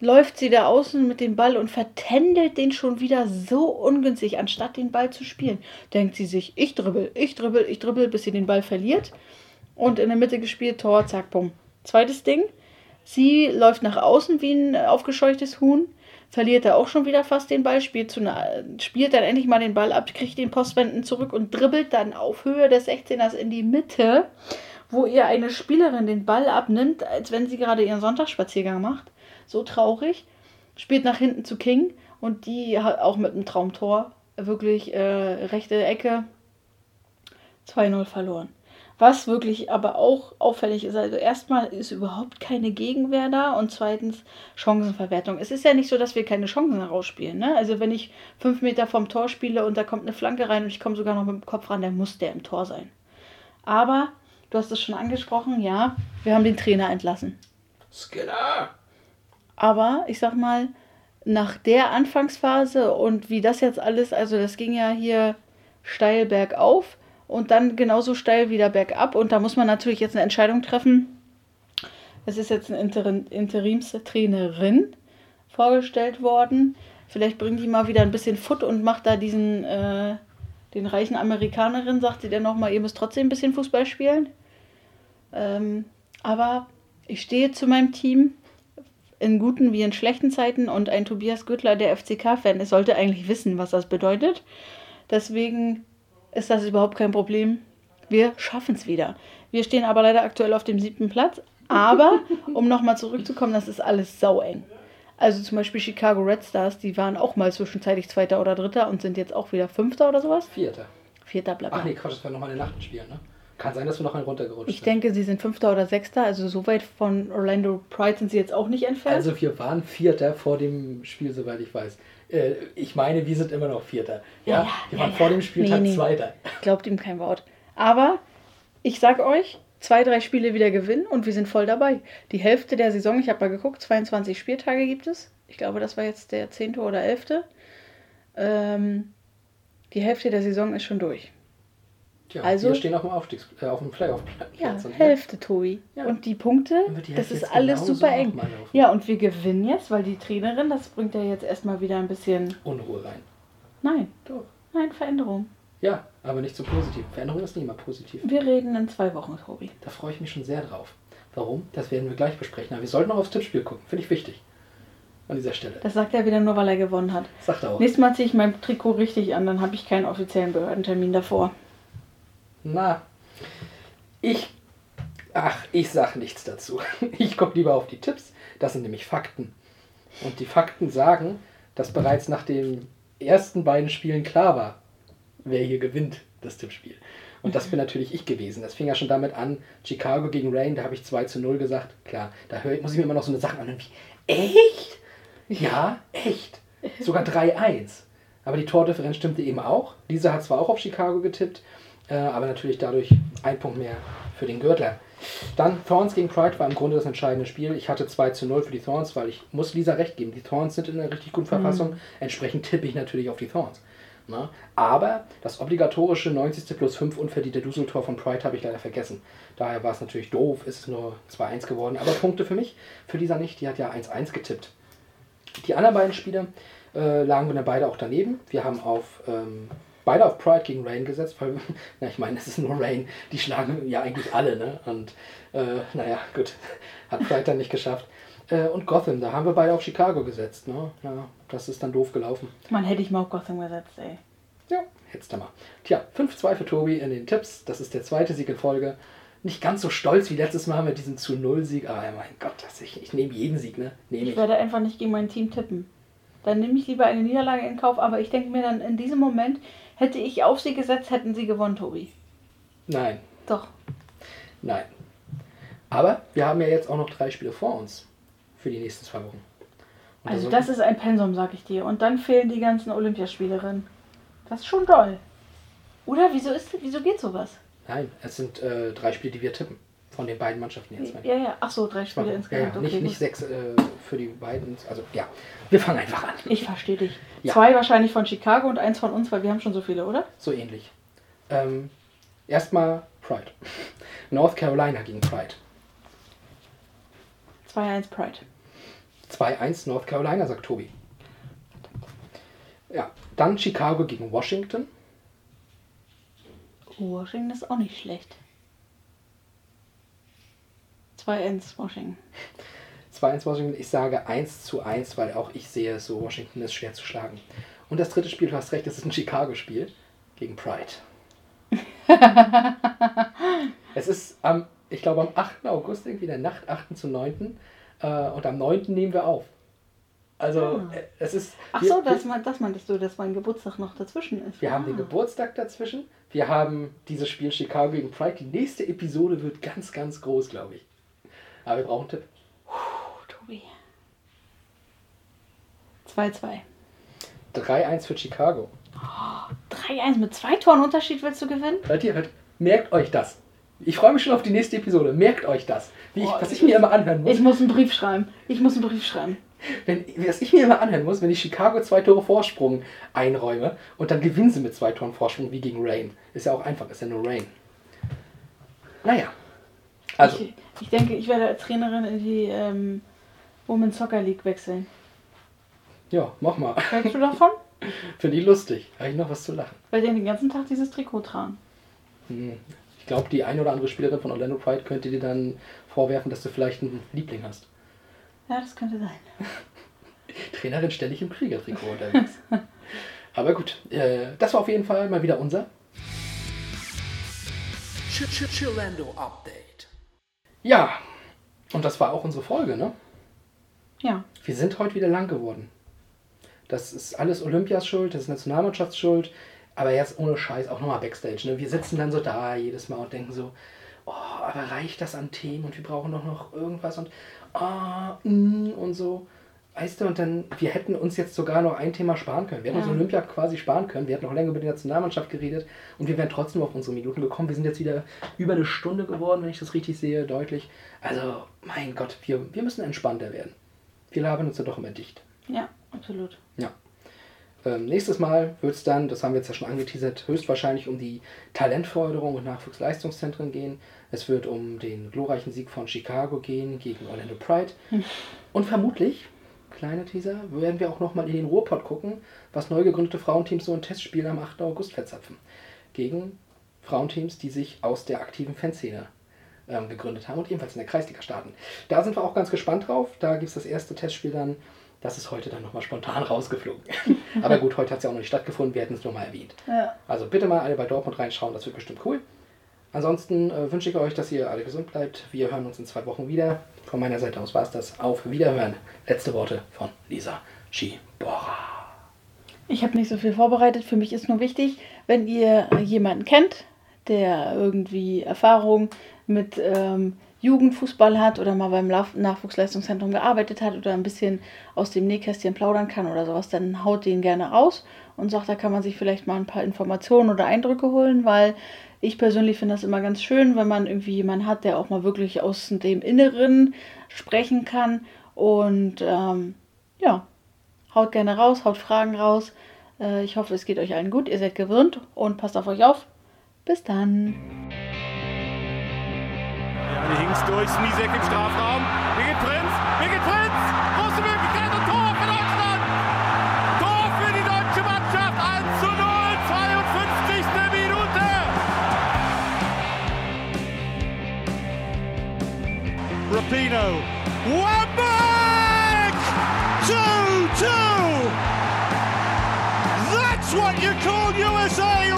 läuft sie da außen mit dem Ball und vertändelt den schon wieder so ungünstig, anstatt den Ball zu spielen. Denkt sie sich, ich dribbel, ich dribbel, ich dribbel, bis sie den Ball verliert. Und in der Mitte gespielt, Tor, zack, bumm. Zweites Ding, sie läuft nach außen wie ein aufgescheuchtes Huhn, verliert da auch schon wieder fast den Ball, spielt, zu einer, spielt dann endlich mal den Ball ab, kriegt den Postwenden zurück und dribbelt dann auf Höhe des 16ers in die Mitte, wo ihr eine Spielerin den Ball abnimmt, als wenn sie gerade ihren Sonntagsspaziergang macht so traurig. Spielt nach hinten zu King und die hat auch mit einem Traumtor wirklich äh, rechte Ecke 2-0 verloren. Was wirklich aber auch auffällig ist, also erstmal ist überhaupt keine Gegenwehr da und zweitens Chancenverwertung. Es ist ja nicht so, dass wir keine Chancen herausspielen. Ne? Also wenn ich fünf Meter vom Tor spiele und da kommt eine Flanke rein und ich komme sogar noch mit dem Kopf ran, dann muss der im Tor sein. Aber, du hast es schon angesprochen, ja, wir haben den Trainer entlassen. Skinner! Aber ich sag mal, nach der Anfangsphase und wie das jetzt alles, also das ging ja hier steil bergauf und dann genauso steil wieder bergab. Und da muss man natürlich jetzt eine Entscheidung treffen. Es ist jetzt eine Interim Interimstrainerin vorgestellt worden. Vielleicht bringt die mal wieder ein bisschen Foot und macht da diesen, äh, den reichen Amerikanerin, sagt sie dann nochmal, ihr müsst trotzdem ein bisschen Fußball spielen. Ähm, aber ich stehe zu meinem Team in guten wie in schlechten Zeiten und ein Tobias Güttler, der FCK-Fan ist, sollte eigentlich wissen, was das bedeutet. Deswegen ist das überhaupt kein Problem. Wir schaffen es wieder. Wir stehen aber leider aktuell auf dem siebten Platz. Aber, um nochmal zurückzukommen, das ist alles saueng. Also zum Beispiel Chicago Red Stars, die waren auch mal zwischenzeitlich Zweiter oder Dritter und sind jetzt auch wieder Fünfter oder sowas. Vierter. Vierter bleibt Ach nee, Quatsch, das war nochmal eine Nacht spielen, ne? Kann sein, dass wir noch einen runtergerutscht Ich denke, sie sind Fünfter oder Sechster, also so weit von Orlando Pride sind sie jetzt auch nicht entfernt. Also wir waren Vierter vor dem Spiel, soweit ich weiß. Äh, ich meine, wir sind immer noch Vierter. Ja, Ja, wir ja, waren ja. vor dem Spieltag Nee, nee. Zweiter. Glaubt ihm kein Wort. Aber ich sag euch, zwei, drei Spiele wieder gewinnen und wir sind voll dabei. Die Hälfte der Saison, ich habe mal geguckt, 22 Spieltage gibt es. Ich glaube, das war jetzt der 10. oder 11. Ähm, die Hälfte der Saison ist schon durch. Tja, Also- wir stehen auf dem, Aufstiegs äh, auf dem Playoff-Platz. Ja, und Hälfte, Tobi. Ja. Und die Punkte, die das ist alles super eng. Ja, und wir gewinnen jetzt, weil die Trainerin, das bringt ja jetzt erstmal wieder ein bisschen. Unruhe rein. Nein, Doch. nein, Veränderung. Ja, aber nicht so positiv. Veränderung ist nie immer positiv. Wir reden in zwei Wochen, Tobi. Da freue ich mich schon sehr drauf. Warum? Das werden wir gleich besprechen. Aber wir sollten noch aufs Tippspiel gucken. Finde ich wichtig. An dieser Stelle. Das sagt er wieder nur, weil er gewonnen hat. Sagt er auch. Nächstes Mal ziehe ich mein Trikot richtig an, dann habe ich keinen offiziellen Behördentermin davor. Na, ich. Ach, ich sag nichts dazu. Ich gucke lieber auf die Tipps. Das sind nämlich Fakten. Und die Fakten sagen, dass bereits nach den ersten beiden Spielen klar war, wer hier gewinnt, das Tippspiel. Und das bin natürlich ich gewesen. Das fing ja schon damit an, Chicago gegen Rain, da habe ich 2 zu 0 gesagt. Klar, da hör, muss ich mir immer noch so eine Sache anhören wie, echt? Ja, echt. Sogar 3-1. Aber die Tordifferenz stimmte eben auch. Lisa hat zwar auch auf Chicago getippt, äh, aber natürlich dadurch ein Punkt mehr für den Gürtler. Dann Thorns gegen Pride war im Grunde das entscheidende Spiel. Ich hatte 2 zu 0 für die Thorns, weil ich muss Lisa recht geben. Die Thorns sind in einer richtig guten Verfassung. Entsprechend tippe ich natürlich auf die Thorns. Na? Aber das obligatorische 90. plus 5 unverdiente Duseltor von Pride habe ich leider vergessen. Daher war es natürlich doof, ist es nur 2-1 geworden. Aber Punkte für mich, für Lisa nicht. Die hat ja 1-1 getippt. Die anderen beiden Spiele äh, lagen wir dann beide auch daneben. Wir haben auf ähm, beide auf Pride gegen Rain gesetzt, weil, na, ich meine, es ist nur Rain, die schlagen ja eigentlich alle, ne? Und äh, naja, gut, hat Pride dann nicht geschafft. Äh, und Gotham, da haben wir beide auf Chicago gesetzt, ne? Ja, das ist dann doof gelaufen. Man hätte ich mal auf Gotham gesetzt, ey. Ja, jetzt mal. Tja, 5-2 für Tobi in den Tipps. Das ist der zweite Sieg in Folge. Nicht ganz so stolz wie letztes Mal mit diesem zu Null Sieg, aber mein Gott, das ich, ich nehme jeden Sieg, ne? Nehme Ich ich. werde einfach nicht gegen mein Team tippen. Dann nehme ich lieber eine Niederlage in Kauf, aber ich denke mir dann, in diesem Moment hätte ich auf sie gesetzt, hätten sie gewonnen, Tobi. Nein, Doch. Nein. Aber wir haben ja jetzt auch noch drei Spiele vor uns für die nächsten zwei Wochen. Und Also so- das ist ein Pensum, sag ich dir. Und dann fehlen die ganzen Olympiaspielerinnen. Das ist schon doll. Oder? Wieso, ist, wieso geht sowas? Nein, es sind äh, drei Spiele, die wir tippen. Von den beiden Mannschaften jetzt. Ja, ja. Ach so, drei Spiele insgesamt. ja, Okay, nicht, nicht sechs äh, für die beiden. Also ja, wir fangen einfach an. Ich verstehe dich. Ja. Zwei wahrscheinlich von Chicago und eins von uns, weil wir haben schon so viele, oder? So ähnlich. Ähm, erstmal Pride. North Carolina gegen Pride. 2-1 Pride. 2-1 North Carolina, sagt Tobi. Ja, dann Chicago gegen Washington. Washington ist auch nicht schlecht. 2-1 Washington. 2-1 Washington. Ich sage 1 zu 1, weil auch ich sehe, so Washington ist schwer zu schlagen. Und das dritte Spiel, du hast recht, das ist ein Chicago-Spiel gegen Pride. es ist am, ich glaube, am 8. August, irgendwie in der Nacht, 8. zu 9. Äh, und am 9. nehmen wir auf. Also, Ah. äh, es ist. Ach wir- so, das, wir, das meintest du, dass mein Geburtstag noch dazwischen ist. wir haben den Ah. Geburtstag dazwischen. Wir haben dieses Spiel Chicago gegen Pride. Die nächste Episode wird ganz, ganz groß, glaube ich. Aber wir brauchen einen Tipp. Oh, Tobi. 2-2. 3-1 für Chicago. 3-1 mit zwei Toren Unterschied willst du gewinnen? Hört ihr, hört, merkt euch das. Ich freue mich schon auf die nächste Episode. Merkt euch das. Wie ich, Oh, was ich mir immer anhören muss. Ich muss einen Brief schreiben. Ich muss einen Brief schreiben. Wenn, was ich mir immer anhören muss, wenn ich Chicago zwei Tore Vorsprung einräume und dann gewinnen sie mit zwei Toren Vorsprung wie gegen Rain. Ist ja auch einfach, ist ja nur Rain. Naja. Also, Ich, ich denke, ich werde als Trainerin in die ähm, Women's Soccer League wechseln. ja, mach mal. Hältst du davon? Finde ich lustig. Habe ich noch was zu lachen. Weil die den ganzen Tag dieses Trikot tragen. Hm. Ich glaube, die eine oder andere Spielerin von Orlando Pride könnte dir dann vorwerfen, dass du vielleicht einen Liebling hast. Ja, das könnte sein. Trainerin ständig im Kriegertrikot unterwegs. Aber gut, äh, das war auf jeden Fall mal wieder unser Chillando Update. Ja, und das war auch unsere Folge, ne? Ja. Wir sind heute wieder lang geworden. Das ist alles Olympias Schuld, das ist Nationalmannschaftsschuld, aber jetzt ohne Scheiß auch nochmal Backstage. Ne? Wir sitzen dann so da jedes Mal und denken so, oh, aber reicht das an Themen und wir brauchen doch noch irgendwas und ah, mm, und so. Weißt du, und dann, wir hätten uns jetzt sogar noch ein Thema sparen können. Wir hätten Ja. uns Olympia quasi sparen können. Wir hätten noch länger über die Nationalmannschaft geredet und wir wären trotzdem auf unsere Minuten gekommen. Wir sind jetzt wieder über eine Stunde geworden, wenn ich das richtig sehe, deutlich. Also, mein Gott, wir, wir müssen entspannter werden. Wir labern uns ja doch immer dicht. Ja, absolut. Ja. Ähm, nächstes Mal wird es dann, das haben wir jetzt ja schon angeteasert, höchstwahrscheinlich um die Talentförderung und Nachwuchsleistungszentren gehen. Es wird um den glorreichen Sieg von Chicago gehen gegen Orlando Pride. Und vermutlich, kleiner Teaser, werden wir auch nochmal in den Ruhrpott gucken, was neu gegründete Frauenteams so ein Testspiel am 8. August verzapfen. Gegen Frauenteams, die sich aus der aktiven Fanszene ähm, gegründet haben und ebenfalls in der Kreisliga starten. Da sind wir auch ganz gespannt drauf. Da gibt es das erste Testspiel dann. Das ist heute dann nochmal spontan rausgeflogen. Aber gut, heute hat es ja auch noch nicht stattgefunden. Wir hätten es nur mal erwähnt. Ja. Also bitte mal alle bei Dortmund reinschauen, das wird bestimmt cool. Ansonsten äh, wünsche ich euch, dass ihr alle gesund bleibt. Wir hören uns in zwei Wochen wieder. Von meiner Seite aus war es das. Auf Wiederhören. Letzte Worte von Lisa Schibora. Ich habe nicht so viel vorbereitet. Für mich ist nur wichtig, wenn ihr jemanden kennt, der irgendwie Erfahrung mit ähm, Jugendfußball hat oder mal beim Nachwuchsleistungszentrum gearbeitet hat oder ein bisschen aus dem Nähkästchen plaudern kann oder sowas, dann haut den gerne raus und sagt, da kann man sich vielleicht mal ein paar Informationen oder Eindrücke holen, weil ich persönlich finde das immer ganz schön, wenn man irgendwie jemanden hat, der auch mal wirklich aus dem Inneren sprechen kann. Und ähm, ja, haut gerne raus, haut Fragen raus. Äh, ich hoffe, es geht euch allen gut. Ihr seid gewöhnt und passt auf euch auf. Bis dann. Ja, Hingst durch, Smisek im Strafraum. Prinz, Rapino. One back! 2 2! That's what you call USA razzle dazzle!